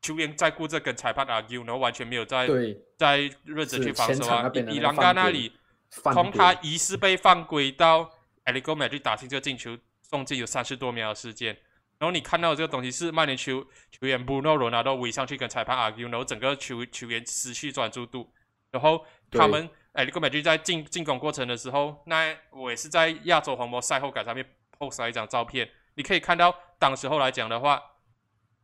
球员在顾着跟裁判 argue，然后完全没有在在认真去防守啊。伊朗加那里，从他疑似被犯规到 a l e g o m a 去打进这个进球，中间有三十多秒的时间。然后你看到这个东西是曼联球球员 Bruno Ronaldo 围上去跟裁判 argue，然后整个球球员失去专注度。然后他们哎，利格美就在进进攻过程的时候，那我也是在亚洲红魔赛后感上面 post 了一张照片。你可以看到，当时候来讲的话，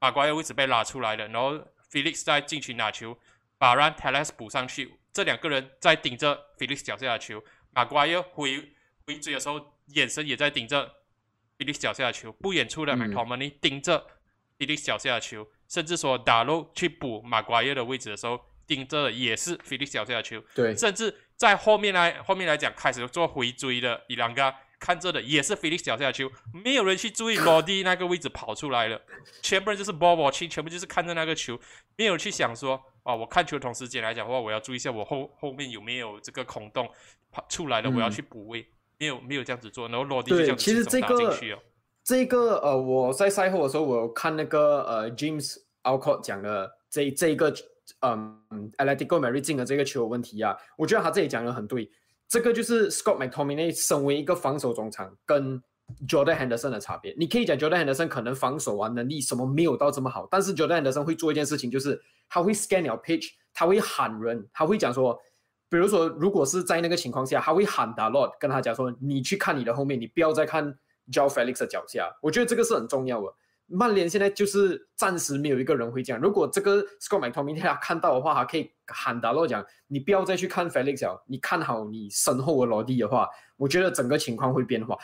马瓜耶位置被拉出来了，然后 Felix 在禁区拿球，把 Ran Teles 补上去，这两个人在顶着 Felix 脚下的球。马瓜耶回回追的时候，眼神也在顶着 Felix 脚下的球。不远处的 McTominay 盯着 Felix 脚下的球，甚至说打路去补马瓜耶的位置的时候。盯着的也是菲利斯脚下的球，对，甚至在后面来后面来讲开始做回追的伊朗嘎看着的也是菲利斯脚下的球，没有人去注意 罗迪那个位置跑出来了，全部人就是 ball watching，全部就是看着那个球，没有去想说啊，我看球同时间来讲的话，我要注意一下我后后面有没有这个空洞跑出来了，我要去补位，没有没有这样子做，然后罗迪就这样子打进去哦。这个呃，我在赛后的时候，我看那个呃 James Alcott 讲的这这个。嗯 a l e t i c o Mary 进的这个球有问题啊，我觉得他这里讲的很对。这个就是 Scott McTominay 身为一个防守中场跟 Jordan Henderson 的差别。你可以讲 Jordan Henderson 可能防守啊能力什么没有到这么好，但是 Jordan Henderson 会做一件事情，就是他会 scan your pitch，他会喊人，他会讲说，比如说如果是在那个情况下，他会喊 Dalot 跟他讲说，你去看你的后面，你不要再看 Joe Felix 的脚下。我觉得这个是很重要的。曼联现在就是暂时没有一个人会这样。如果这个 Scott McTominay 他看到的话，他可以喊达洛讲：“你不要再去看 Felix 了，你看好你身后的罗蒂的话，我觉得整个情况会变化。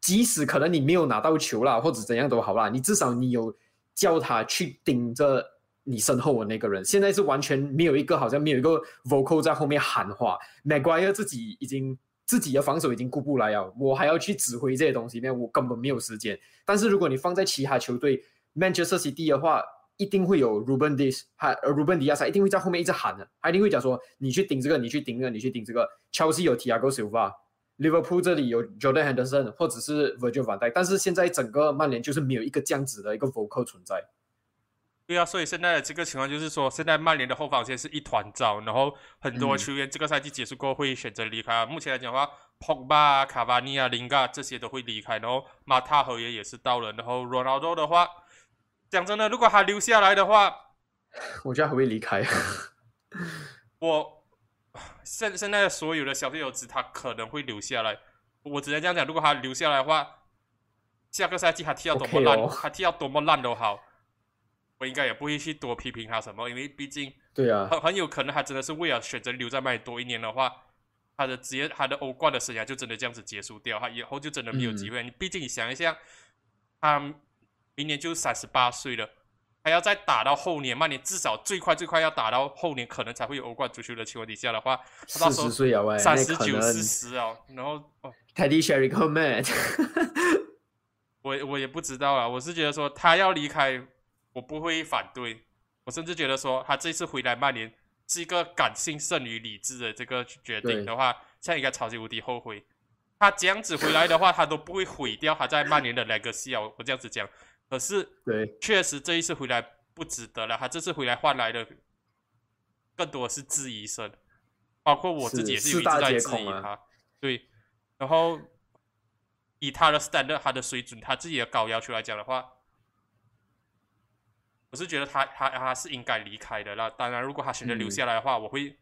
即使可能你没有拿到球啦，或者怎样都好啦，你至少你有叫他去盯着你身后的那个人。现在是完全没有一个，好像没有一个 vocal 在后面喊话。Maguire 自己已经。自己的防守已经顾不来啊，我还要去指挥这些东西，那我根本没有时间。但是如果你放在其他球队，Manchester City 的话，一定会有 Ruben Dias，还 Ruben Dias 一定会在后面一直喊的，他一定会讲说：“你去顶这个，你去顶这个，你去顶这个。” Chelsea 有 Thiago Silva，Liverpool 这里有 Jordan Henderson 或者是 Virgil van Dijk，但是现在整个曼联就是没有一个这样子的一个 vocal 存在。对啊，所以现在的这个情况就是说，现在曼联的后防线是一团糟，然后很多球员这个赛季结束过后会选择离开。目前来讲的话，Pogba、卡巴尼啊、林嘎这些都会离开，然后马塔合约也是到了，然后 Ronaldo 的话，讲真的，如果他留下来的话，我觉得还会离开。我现现在所有的消息都知他可能会留下来，我只能这样讲，如果他留下来的话，下个赛季他踢到多么烂，他踢到多么烂都好。我应该也不会去多批评他什么，因为毕竟对啊，很很有可能他真的是为了选择留在曼联多一年的话，他的职业他的欧冠的生涯就真的这样子结束掉，他以后就真的没有机会。你毕竟你想一下，他明年就三十八岁了，还要再打到后年，曼联至少最快最快要打到后年，可能才会有欧冠足球的情况底下的话，四十岁啊，三十九四十啊，然后哦，Teddy Sheringham，我我也不知道啊，我是觉得说他要离开，我不会反对，我甚至觉得说他这次回来曼联是一个感性胜于理智的这个决定的话，现在应该超级无敌后悔。他这样子回来的话，他都不会毁掉他在曼联的 legacy 啊！我这样子讲，可是对，确实这一次回来不值得了。他这次回来换来的更多是质疑声，包括我自己也是一直在质疑他。对，然后以他的 standard、他的水准、他自己的高要求来讲的话，我是觉得他他他是应该离开的。那当然，如果他选择留下来的话，我会。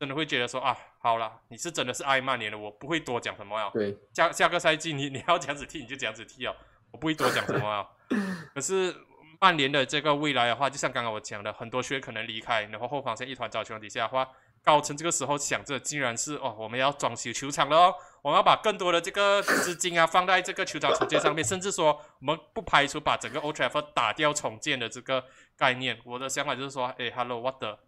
真的会觉得说啊，好了，你是真的是爱曼联的，我不会多讲什么呀。对，下下个赛季你 你要这样子踢，你就这样子踢哦，我不会多讲什么啊。可是曼联的这个未来的话，就像刚刚我讲的，很多球员可能离开，然后后防线一团糟情况底下的话，高层这个时候想着，竟然是哦，我们要装修球场了哦，我们要把更多的这个资金啊放在这个球场重建上面，甚至说我们不排除把整个 Old Trafford 打掉重建的这个概念。我的想法就是说，哎，Hello，what the？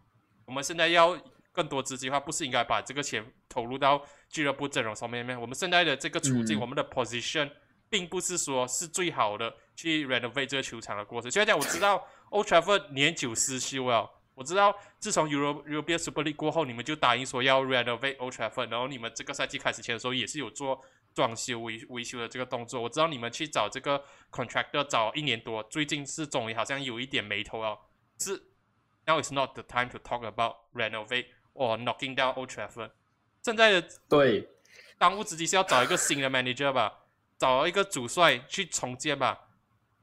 我们现在要。更多资金的话，不是应该把这个钱投入到俱乐部阵容上面吗？我们现在的这个处境，我们的 position 并不是说是最好的去 renovate 这个球场的过程。虽然讲我知道 Old Trafford 年久失修啊，我知道自从 Euro European Super League 过后，你们就答应说要 renovate Old Trafford，然后你们这个赛季开始前的时候也是有做装修维维修的这个动作。我知道你们去找这个 contractor 找一年多，最近是终于好像有一点眉头了。是 now is not the time to talk about renovate or，knocking down Old Trafford，现在的对当务之急是要找一个新的 manager 吧，找一个主帅去重建吧。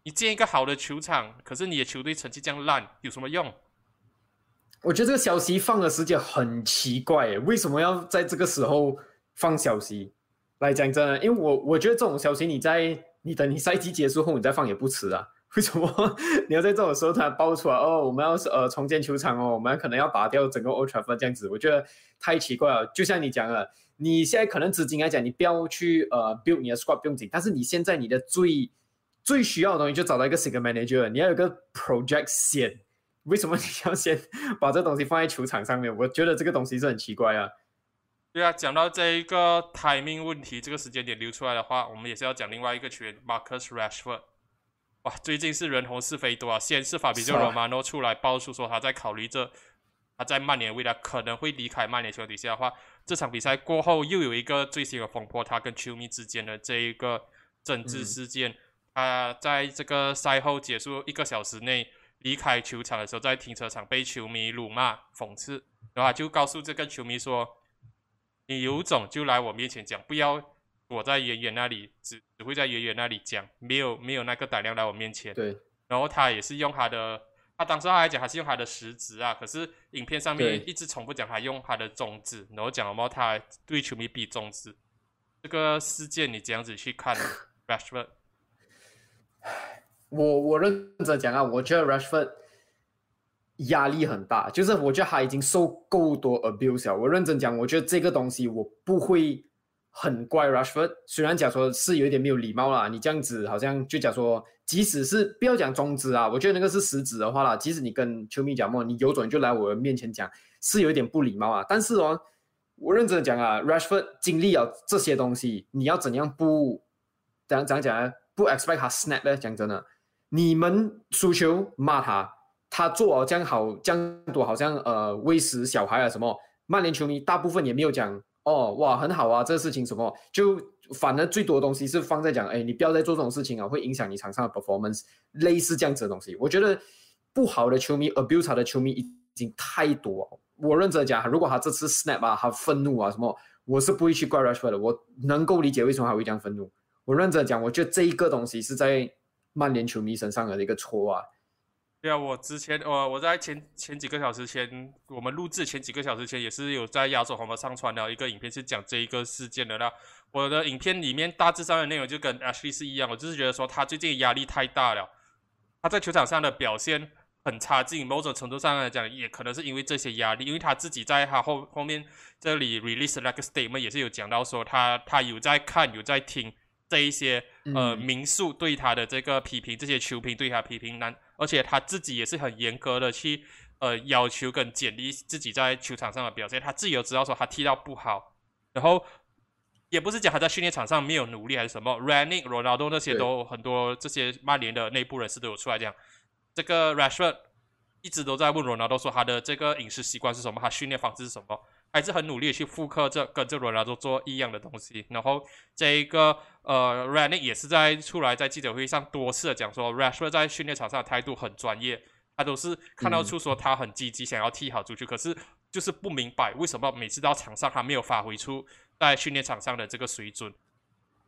你建一个好的球场，可是你的球队成绩这样烂，有什么用？我觉得这个消息放的时间很奇怪，为什么要在这个时候放消息？来讲真的，因为我我觉得这种消息，你在你等你赛季结束后你再放也不迟啊。为什么 你要在这种时候突然爆出来？哦，我们要呃重建球场哦，我们可能要打掉整个 Old Trafford 这样子，我觉得太奇怪了。就像你讲了，你现在可能资金来讲，你不要去呃 build 你的 squad 不用紧，但是你现在你的最最需要的东西就找到一个 single manager，你要有个 project 先。为什么你要先把这东西放在球场上面？我觉得这个东西是很奇怪啊。对啊，讲到这一个 timing 问题，这个时间点流出来的话，我们也是要讲另外一个球员 Marcus Rashford。哇，最近是人红是非多啊！先是法比奥罗马诺出来爆出说他在考虑着他在曼联未来可能会离开曼联球底下的话，这场比赛过后又有一个最新的风波，他跟球迷之间的这一个政治事件。他在这个赛后结束一个小时内离开球场的时候，在停车场被球迷辱骂讽刺，然后就告诉这个球迷说：“你有种就来我面前讲，不要。”我在远远那里，只只会在远远那里讲，没有没有那个胆量来我面前。对，然后他也是用他的，他当时他来讲还是用他的食指啊，可是影片上面一直重复讲他用他的中指，然后讲了么，他对球迷比中指。这个事件你这样子去看，Rashford？我我认真讲啊，我觉得 Rashford 压力很大，就是我觉得他已经受够多 abuse 了。我认真讲，我觉得这个东西我不会。很怪，Rushford 虽然讲说是有一点没有礼貌啦，你这样子好像就讲说，即使是不要讲中指啊，我觉得那个是食指的话啦，即使你跟球迷讲嘛，你有种就来我的面前讲，是有一点不礼貌啊。但是哦，我认真讲啊，Rushford 经历了这些东西，你要怎样不怎样怎样讲呢？不 expect 他 snap 呢？讲真的，你们输球骂他，他做这样好这样多，好像呃喂食小孩啊什么，曼联球迷大部分也没有讲。哦，哇，很好啊！这个事情什么，就反正最多的东西是放在讲，哎，你不要再做这种事情啊，会影响你场上的 performance，类似这样子的东西。我觉得不好的球迷，abuse 的球迷已经太多。我认真讲，如果他这次 snap 啊，他愤怒啊什么，我是不会去怪 Rashford 的。我能够理解为什么他会这样愤怒。我认真讲，我觉得这一个东西是在曼联球迷身上的一个错啊。对啊，我之前我我在前前几个小时前，我们录制前几个小时前也是有在亚洲红的上传了一个影片，是讲这一个事件的啦。我的影片里面大致上的内容就跟 Ashley 是一样，我就是觉得说他最近压力太大了，他在球场上的表现很差劲，某种程度上来讲也可能是因为这些压力，因为他自己在他后后面这里 release 那个 statement 也是有讲到说他他有在看有在听这一些呃民宿对他的这个批评，这些球评对他批评难。而且他自己也是很严格的去，呃，要求跟简历自己在球场上的表现。他自己有知道说他踢到不好，然后也不是讲他在训练场上没有努力还是什么，Running、Ronaldo 那些都很多这些曼联的内部人士都有出来讲，这个 Rashford 一直都在问 Ronaldo 说他的这个饮食习惯是什么，他训练方式是什么，还是很努力的去复刻这跟这 Ronaldo 做一样的东西。然后这一个呃 Running 也是在出来在记者会上多次的讲说，Rashford 在训练场上的态度很专业，他都是看到出说他很积极想要踢好足球，可是就是不明白为什么每次到场上他没有发挥出。在训练场上的这个水准，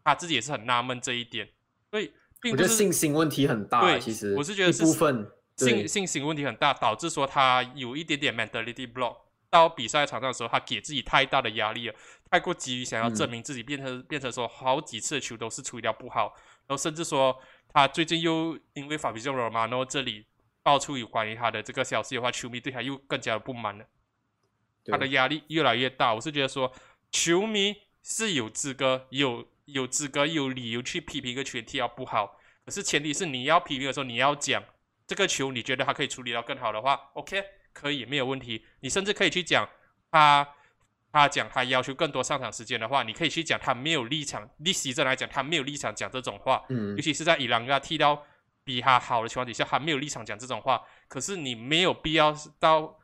他自己也是很纳闷这一点，所以我觉得信心问题很大。对，其实我是觉得部分信信心问题很大，导致说他有一点点 mentality block。到比赛场上的时候，他给自己太大的压力了，太过急于想要证明自己，变成变成说好几次的球都是处理掉不好，然后甚至说他最近又因为法比奥罗马诺这里爆出有关于他的这个消息的话，球迷对他又更加的不满了，他的压力越来越大。我是觉得说。球迷是有资格、有有资格、有理由去批评一个球员踢得不好，可是前提是你要批评的时候，你要讲这个球，你觉得他可以处理到更好的话，OK，可以没有问题。你甚至可以去讲他，他讲他要求更多上场时间的话，你可以去讲他没有立场。历史上来讲，他没有立场讲这种话，嗯，尤其是在伊朗他踢到比他好的情况底下，他没有立场讲这种话。可是你没有必要到。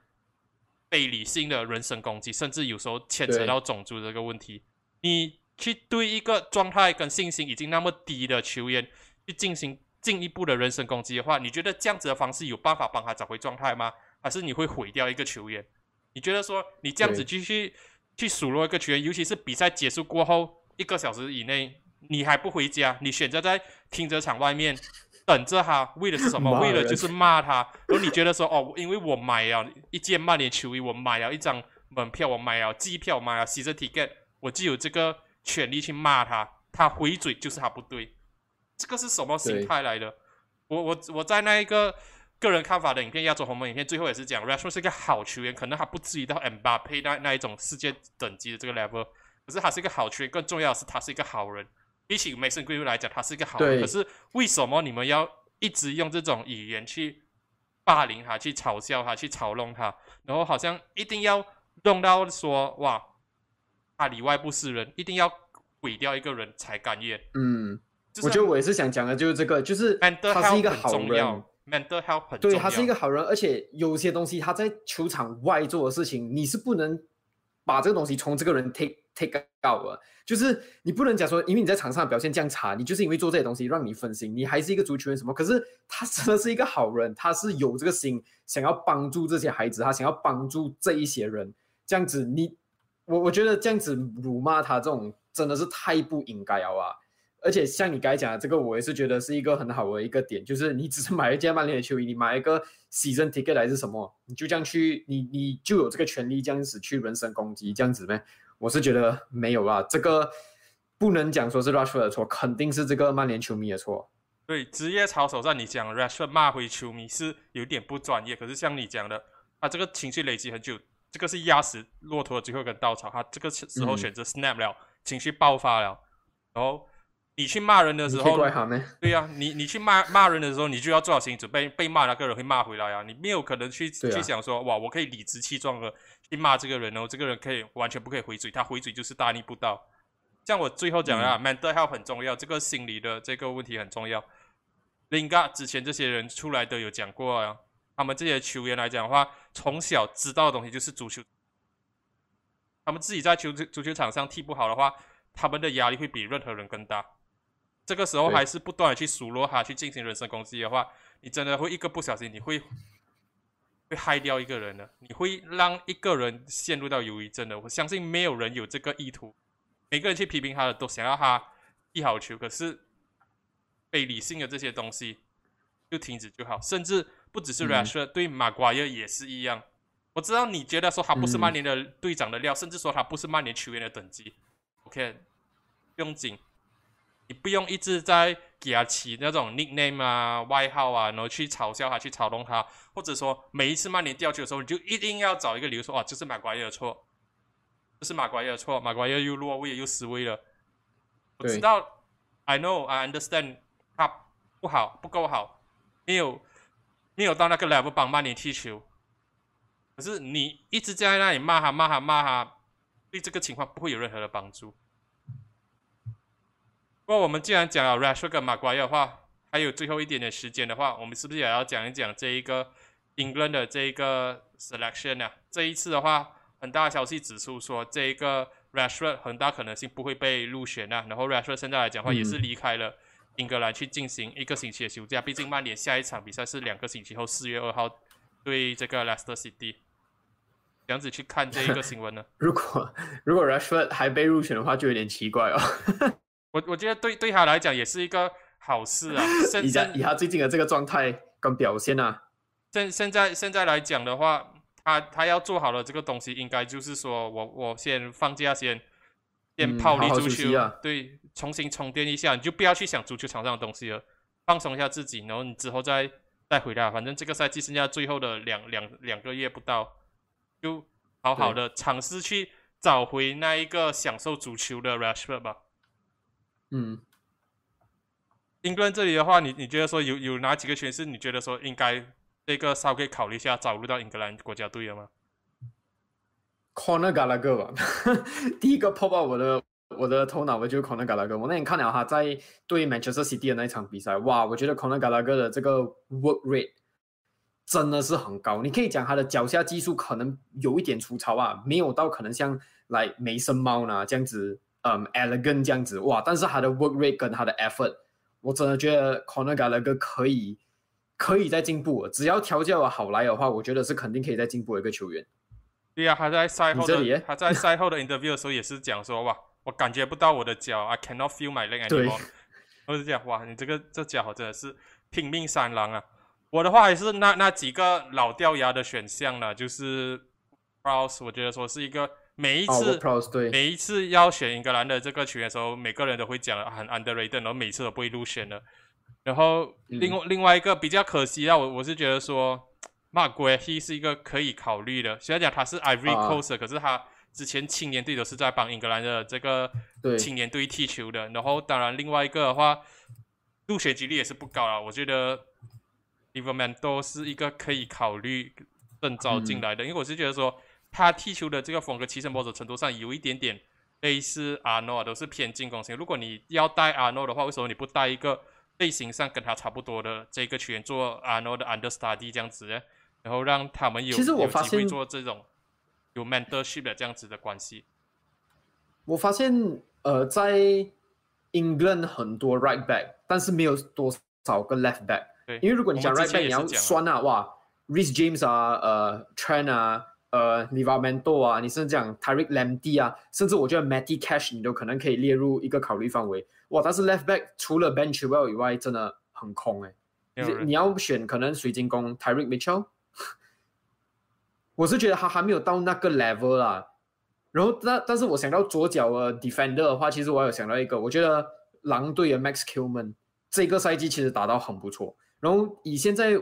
非理性的人身攻击，甚至有时候牵扯到种族这个问题。你去对一个状态跟信心已经那么低的球员去进行进一步的人身攻击的话，你觉得这样子的方式有办法帮他找回状态吗？还是你会毁掉一个球员？你觉得说你这样子继续去数落一个球员，尤其是比赛结束过后一个小时以内，你还不回家，你选择在停车场外面？等着他，为的是什么？为了就是骂他。然后你觉得说，哦，因为我买了一件曼联球衣，我买了一张门票，我买了机票，买了 season ticket，我就有这个权利去骂他。他回嘴就是他不对，这个是什么心态来的？我我我在那一个个人看法的影片，亚洲红门影片，最后也是讲，Rashford 是一个好球员，可能他不至于到 Mbappe 那那一种世界等级的这个 level，可是他是一个好球员，更重要的是他是一个好人。比起梅森归位来讲，他是一个好人。可是为什么你们要一直用这种语言去霸凌他、去嘲笑他、去嘲弄他？然后好像一定要弄到说哇，他里外不是人，一定要毁掉一个人才甘愿。嗯，我觉得我也是想讲的，就是这个，就是他是一个好人，mental health 很对，他是一个好人，而且有些东西他在球场外做的事情，你是不能把这个东西从这个人 take take out 的。就是你不能讲说，因为你在场上表现这样差，你就是因为做这些东西让你分心。你还是一个足球员什么？可是他真的是一个好人，他是有这个心，想要帮助这些孩子，他想要帮助这一些人。这样子，你我我觉得这样子辱骂他这种真的是太不应该了啊！而且像你刚才讲的这个，我也是觉得是一个很好的一个点，就是你只是买一件曼联的球衣，你买一个 season ticket 还是什么，你就这样去，你你就有这个权利这样子去人身攻击这样子呗。我是觉得没有啊，这个不能讲说是 Rashford 的错，肯定是这个曼联球迷的错。对，职业操守上你讲 Rashford 骂回球迷是有点不专业，可是像你讲的，他这个情绪累积很久，这个是压死骆驼的最后一根稻草，他这个时候选择 snap 了，情绪爆发了，然后你去骂人的时候，对呀，你你去骂骂人的时候，你就要做好心理准备，被骂那个人会骂回来啊，你没有可能去去想说哇，我可以理直气壮的。去骂这个人哦，这个人可以完全不可以回嘴，他回嘴就是大逆不道。像我最后讲啊，mental health 很重要，这个心理的这个问题很重要。林 a 之前这些人出来都有讲过啊，他们这些球员来讲的话，从小知道的东西就是足球，他们自己在球足球场上踢不好的话，他们的压力会比任何人更大。这个时候还是不断的去数落他，去进行人身攻击的话，你真的会一个不小心，你会。会害掉一个人的，你会让一个人陷入到忧郁症的。我相信没有人有这个意图，每个人去批评他的都想要他踢好球，可是非理性的这些东西就停止就好。甚至不只是 Rashford，对马瓜耶也是一样。我知道你觉得说他不是曼联的队长的料，甚至说他不是曼联球员的等级。OK，不用紧。你不用一直在给他起那种 nickname 啊、外号啊，然后去嘲笑他、去嘲弄他，或者说每一次曼联掉球的时候，你就一定要找一个理由说：“哦，这是马瓜耶的错，这是马瓜耶的错，马瓜耶又落位又失位了。”我知道，I know, I understand，他不好，不够好，没有没有到那个 level 帮曼联踢球。可是你一直在那里骂他、骂他、骂他，对这个情况不会有任何的帮助。不过我们既然讲了 Rashford 跟马瓜耶的话，还有最后一点点时间的话，我们是不是也要讲一讲这一个 England 的这一个 selection 呢？这一次的话，很大的消息指出说，这一个 Rashford 很大可能性不会被入选啊。然后 Rashford 现在来讲的话，也是离开了英格兰去进行一个星期的休假。毕竟曼联下一场比赛是两个星期后，四月二号对这个 Leicester City。这样子去看这一个 新闻呢？如果如果 Rashford 还被入选的话，就有点奇怪哦。我我觉得对对他来讲也是一个好事啊。以他以他最近的这个状态跟表现啊，现现在现在来讲的话，他他要做好了这个东西，应该就是说我我先放假先先抛离足球，对，重新充电一下，你就不要去想足球场上的东西了，放松一下自己，然后你之后再再回来。反正这个赛季剩下最后的两两两个月不到。就好好的尝试去找回那一个享受足球的 Rashford 吧。嗯，英格兰这里的话，你你觉得说有有哪几个选手，你觉得说应该这个稍微考虑一下找入到英格兰国家队了吗？Conor Gallagher 吧，第一个 pop 到我的我的头脑我就是 Conor Gallagher。我那天看了他在对 Manchester City 的那一场比赛，哇，我觉得 Conor Gallagher 的这个 work rate。真的是很高，你可以讲他的脚下技术可能有一点粗糙啊，没有到可能像来梅森猫呢这样子，嗯，elegant 这样子哇，但是他的 work rate 跟他的 effort，我真的觉得 Conor Gallagher 可以可以再进步，只要调教好来的话，我觉得是肯定可以再进步的一个球员。对呀，他在赛后的他在赛后的 interview 的时候也是讲说哇，我感觉不到我的脚，I cannot feel my leg anymore。我是讲哇，你这个这家伙真的是拼命三郎啊！我的话还是那那几个老掉牙的选项了，就是 s 我觉得说是一个每一次每一次要选英格兰的这个球员的时候，每个人都会讲很 underrated，然后每次都不会入选的。然后另外另外一个比较可惜啊，我我是觉得说 Mark Guehi 是一个可以考虑的，虽然讲他是 Ivory Coast，可是他之前青年队都是在帮英格兰的这个青年队踢球的。然后当然另外一个的话，入选几率也是不高啊，我觉得。Everman 都是一个可以考虑更招进来的，因为我是觉得说他踢球的这个风格，其实某种程度上有一点点类似阿诺，都是偏进攻型。如果你要带阿诺的话，为什么你不带一个类型上跟他差不多的这个球员做阿诺的 understudy 这样子呢，然后让他们有其实我发现做这种有 mentorship 的这样子的关系。我发现呃，在 England 很多 right back，但是没有多少个 left back。因为如果你讲 right back，你要酸啊，哇，Rhys James 啊，呃，Trent 啊，呃，Livramento 啊，你甚至讲 Tariq Lamptey 啊，甚至我觉得 Matty Cash 你都可能可以列入一个考虑范围。哇，但是 left back 除了 Ben Chilwell 以外，真的很空哎。你要选可能水晶宫 Tariq Mitchell，我是觉得他还没有到那个 level 啦。然后，但但是我想到左脚的 defender 的话，其实我有想到一个，我觉得狼队的 Max Kilman 这个赛季其实打到很不错。然后以现在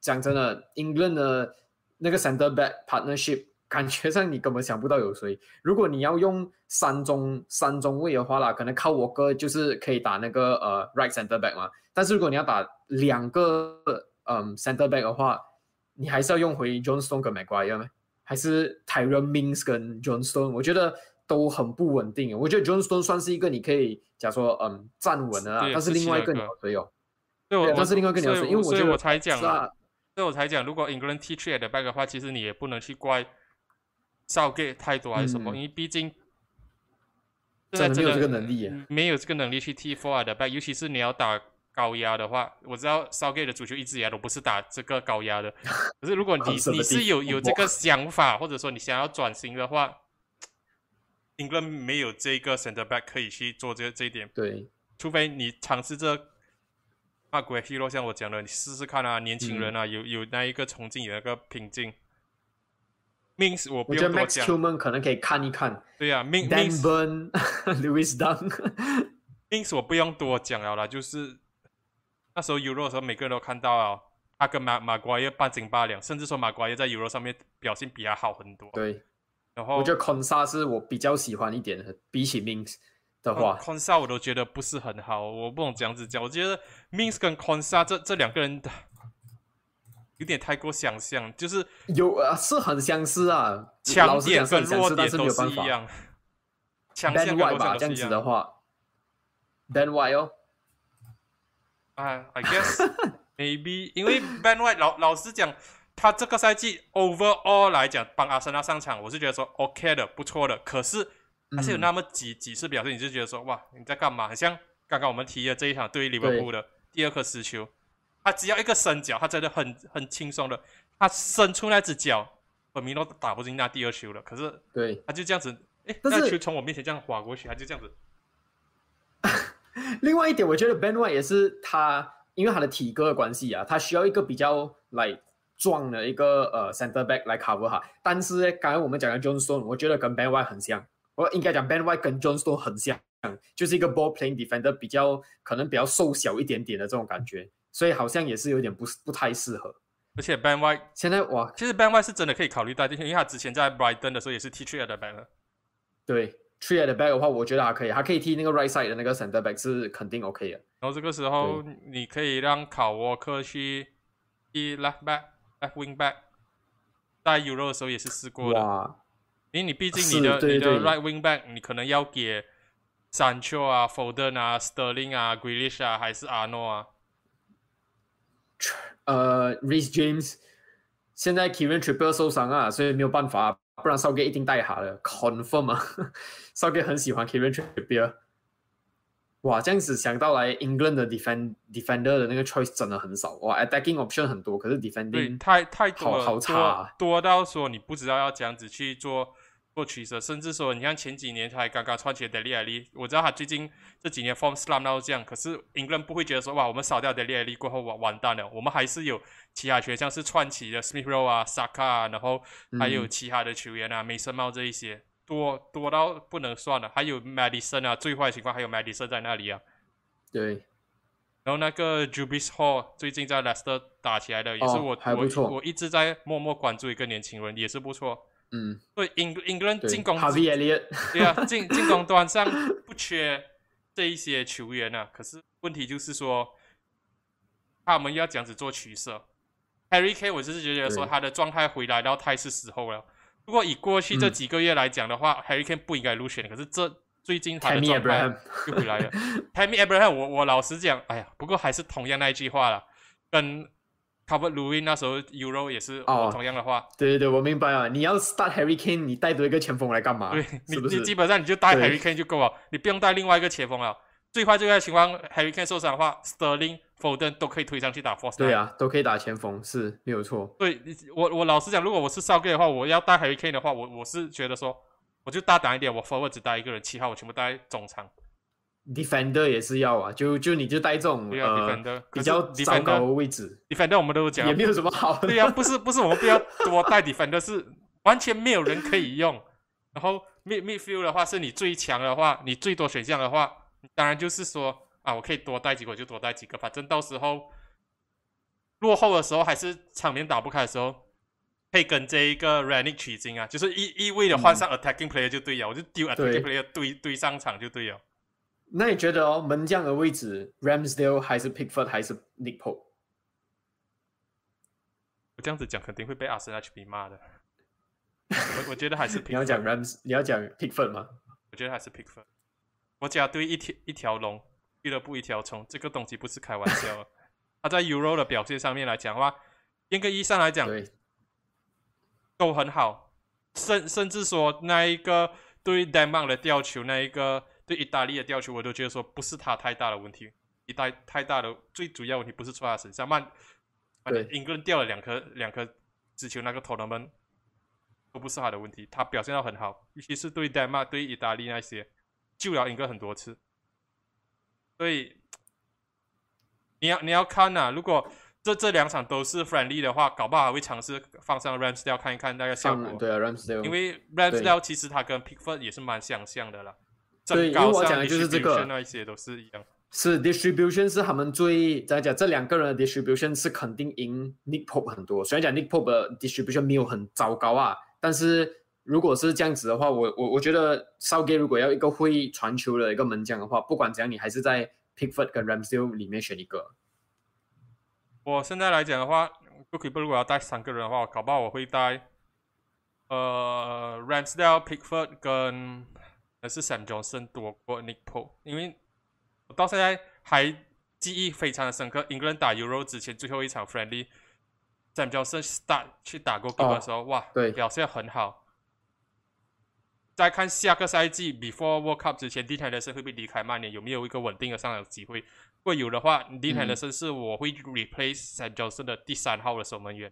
讲真的，England 的那个 center back partnership，感觉上你根本想不到有谁。如果你要用三中三中卫的话啦，可能靠我哥就是可以打那个呃 right center back 嘛。但是如果你要打两个嗯 center back 的话，你还是要用回 John Stone 跟 McGuire 吗？还是 Tyrone Mings 跟 John Stone？我觉得都很不稳定。我觉得 John Stone 算是一个你可以假说嗯站稳的，但是另外一个你谁有？对，我是另外一个鸟因为我觉得我才讲啊，所以我才讲，如果 England T trade 的 back 的话，其实你也不能去怪 Southgate 太多还是什么，因为毕竟真的没有这个能力，没有这个能力去 T four 的 back，尤其是你要打高压的话，我知道 Southgate 的足球一直以来都不是打这个高压的，可是如果你 你是有有这个想法，或者说你想要转型的话，England 没有这个 center back 可以去做这这一点，对，除非你尝试着。那鬼 hero 像我讲的，你试试看啊，年轻人啊，有有那一个冲劲，有那个拼劲。Means 我不用多讲。Max 可能可以看一看。对呀，Means Lewis Dunk。Means 我不用多讲了啦，就是那时候 Euro 的时候，每个人都看到啊，他跟马马瓜耶半斤八两，甚至说马瓜耶在 Euro 上面表现比他好很多。对。然后我觉得 Consa 是我比较喜欢一点的，比起 Means。的话，Consa 我都觉得不是很好，我不懂这样子讲。我觉得 Mins 跟 Consa 这这两个人的 有点太过相像，就是有啊，是很相似啊，强点跟弱点都是一样。强项跟弱项这样子的话，Ben White 哦。啊，I guess maybe，因为 Ben White 老老实讲，他这个赛季 overall 来讲帮阿森纳上场，我是觉得说 OK 的，不错的。可是还是有那么几几次表现，你就觉得说哇，你在干嘛？很像刚刚我们提的这一场对于利物浦的第二颗失球，他只要一个伸脚，他真的很很轻松的，他伸出那只脚，本米诺打不进那第二球了。可是对，他就这样子，哎，那球从我面前这样划过去，他就这样子。另外一点，我觉得 Ben White 也是他，因为他的体格的关系啊，他需要一个比较来壮的一个呃 center back 来 cover 哈。但是刚才我们讲的 John Stone，我觉得跟 Ben White 很像，我应该讲 Ben White 跟 John Stone 很像，就是一个 ball playing defender，比较可能比较瘦小一点点的这种感觉，所以好像也是有点不不太适合。而且 Ben White 现在哇，其实 Ben White 是真的可以考虑带进去，因为他之前在 Brighton 的时候也是 T 区的 back。对。At the back 的话，我觉得还可以，还可以踢那个 right side 的那个 center back 是肯定 OK 的。然后这个时候，你可以让考沃克去踢 left back、left wing back，在 Euro 的时候也是试过的。因为你毕竟你的你的 right wing back，你可能要给 Sancho 啊、Foden 啊、Sterling 啊、Grealish 啊，还是 Arno 啊？呃，Reece James 现在 Kevin Trippier 受伤啊，所以没有办法。不然少哥一定带他了，confirm 啊！少哥很喜欢 Kevin Trippier。哇，这样子想到来，England 的 defend defender 的那个 choice 真的很少哇，attacking option 很多，可是 defending 太太多了，好差，多到说你不知道要这样子去做。做取舍，甚至说，你像前几年才刚刚串起的德里艾利，我知道他最近这几年 form slam 到这样，可是 England 不会觉得说，哇，我们少掉德里艾利过后完完蛋了，我们还是有其他学像是串起的 Smith Rowe 啊、Saka 啊，然后还有其他的球员啊，梅森帽这一些，多多到不能算了，还有 Madison 啊，最坏情况还有 Madison 在那里啊。对，然后那个 Jubis Hall 最近在 Leicester 打起来的，也是我我我一直在默默关注一个年轻人，也是不错。嗯，对，英英格兰进攻，对啊，进进攻端上不缺这一些球员啊。可是问题就是说，他们要这样子做取舍。Harry K，我就是觉得说他的状态回来到太是时候了。如果以过去这几个月来讲的话，Harry K 不应该入选。可是这最近他的状态又回来了。Tammy Abraham，我我老实讲，哎呀，不过还是同样那一句话了，跟。Cover Louis 那时候 Euro 也是哦同样的话，对对对，我明白啊。你要 start Harry Kane，你带多一个前锋来干嘛？对，你你基本上你就带 Harry Kane 就够了，你不用带另外一个前锋了。最坏最坏情况，Harry Kane 受伤的话，Sterling、Foden 都可以推上去打 Force。对啊，都可以打前锋，是没有错。对，我我老实讲，如果我是少 K 的话，我要带 Harry Kane 的话，我我是觉得说，我就大胆一点，我 Forward 只带一个人，七号我全部带中场。Defender 也是要啊，就就你就带这种呃比较糟糕的位置。Defender 我们都讲也没有什么好。对呀，不是不是我们不要多带 Defender，是完全没有人可以用。然后 Mid Midfield 的话，是你最强的话，你最多选项的话，当然就是说啊，我可以多带几个就多带几个，反正到时候落后的时候还是场面打不开的时候，可以跟这一个 Ranick 取经啊，就是一一味的换上 Attacking Player 就对了，我就丢 Attacking Player 堆堆上场就对了。那你觉得哦，门将的位置，Ramsdale 还是 Pickford 还是 Nick Pope？我这样子讲肯定会被阿森纳球迷骂的。我 我觉得还是你要讲 Rams，你要讲 Pickford 吗？我觉得还是 Pickford。国家队一条一条龙，俱乐部一条虫，这个东西不是开玩笑。他 在 Euro 的表现上面来讲的话，严格意义上来讲，都很好。甚甚至说那一个对 Denmark 的吊球，那一个。对意大利的吊球，我都觉得说不是他太大的问题，一大太大的最主要问题不是出他身上，曼，对，英格兰掉了两颗两颗直球，那个投篮门都不是他的问题，他表现到很好，尤其是对丹麦、对意大利那些救了英格很多次，所以你要你要看呐，如果这这两场都是 friendly 的话，搞不好还会尝试放上 Ramsdale 看一看那个效果，对啊，Ramsdale，因为 Ramsdale 其实他跟 Pickford 也是蛮相像的了。对，因为我讲的就是这个，那一些都是一样。是 distribution 是他们最怎样讲？这两个人的 distribution 是肯定赢 Nick Pope 很多。虽然讲 Nick Pope 的 distribution 没有很糟糕啊，但是如果是这样子的话，我我我觉得 s o u g a t e 如果要一个会传球的一个门将的话，不管怎样，你还是在 Pickford 跟 Ramsdale 里面选一个。我现在来讲的话 b o o k 如果要带三个人的话，搞不好我会带呃 Ramsdale、Pickford 跟。是 Sam Johnson 多过 Nick Pope，因为我到现在还记忆非常的深刻。英格兰打 Euro 之前最后一场 Friendly，Sam Johnson start 去打过 Game 的时候，哇，对，表现很好。再看下个赛季 Before World Cup 之前，Dean Henderson 会不会离开曼联？有没有一个稳定的上场机会？如果有的话，Dean Henderson 是我会 replace Sam Johnson 的第三号的守门员。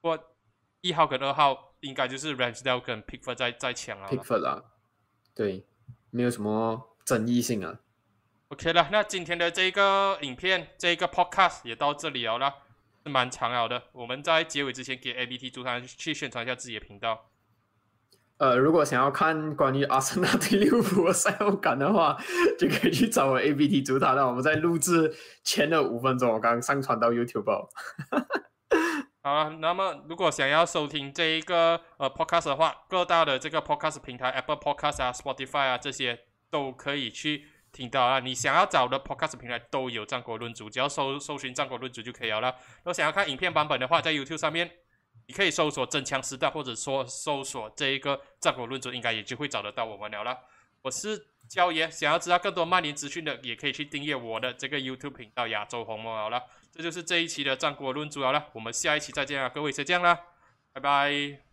不过一号跟二号应该就是 Ramsdale 跟 Pickford 在在抢了。Pickford 啊，对，没有什么争议性啊。OK 了，那今天的这个影片，这个 Podcast 也到这里了，是蛮长了的。我们在结尾之前给 ABT 主团去宣传一下自己的频道。呃，如果想要看关于阿森纳对利物浦的赛后感的话，就可以去找我 A B T 主塔。那我们在录制前的五分钟，我刚刚上传到 YouTube。好，那么如果想要收听这一个呃 Podcast 的话，各大的这个 Podcast 平台，Apple Podcast 啊、Spotify 啊这些都可以去听到啊。你想要找的 Podcast 平台都有《战国论足》，只要搜搜寻《战国论足》就可以了。如果想要看影片版本的话，在 YouTube 上面。你可以搜索“真枪实弹”或者说搜索这一个“战国论足”，应该也就会找得到我们了了。我是焦爷，想要知道更多曼联资讯的，也可以去订阅我的这个 YouTube 频道“亚洲红魔”好了。这就是这一期的“战国论主要了，我们下一期再见啊，各位，再见了，拜拜。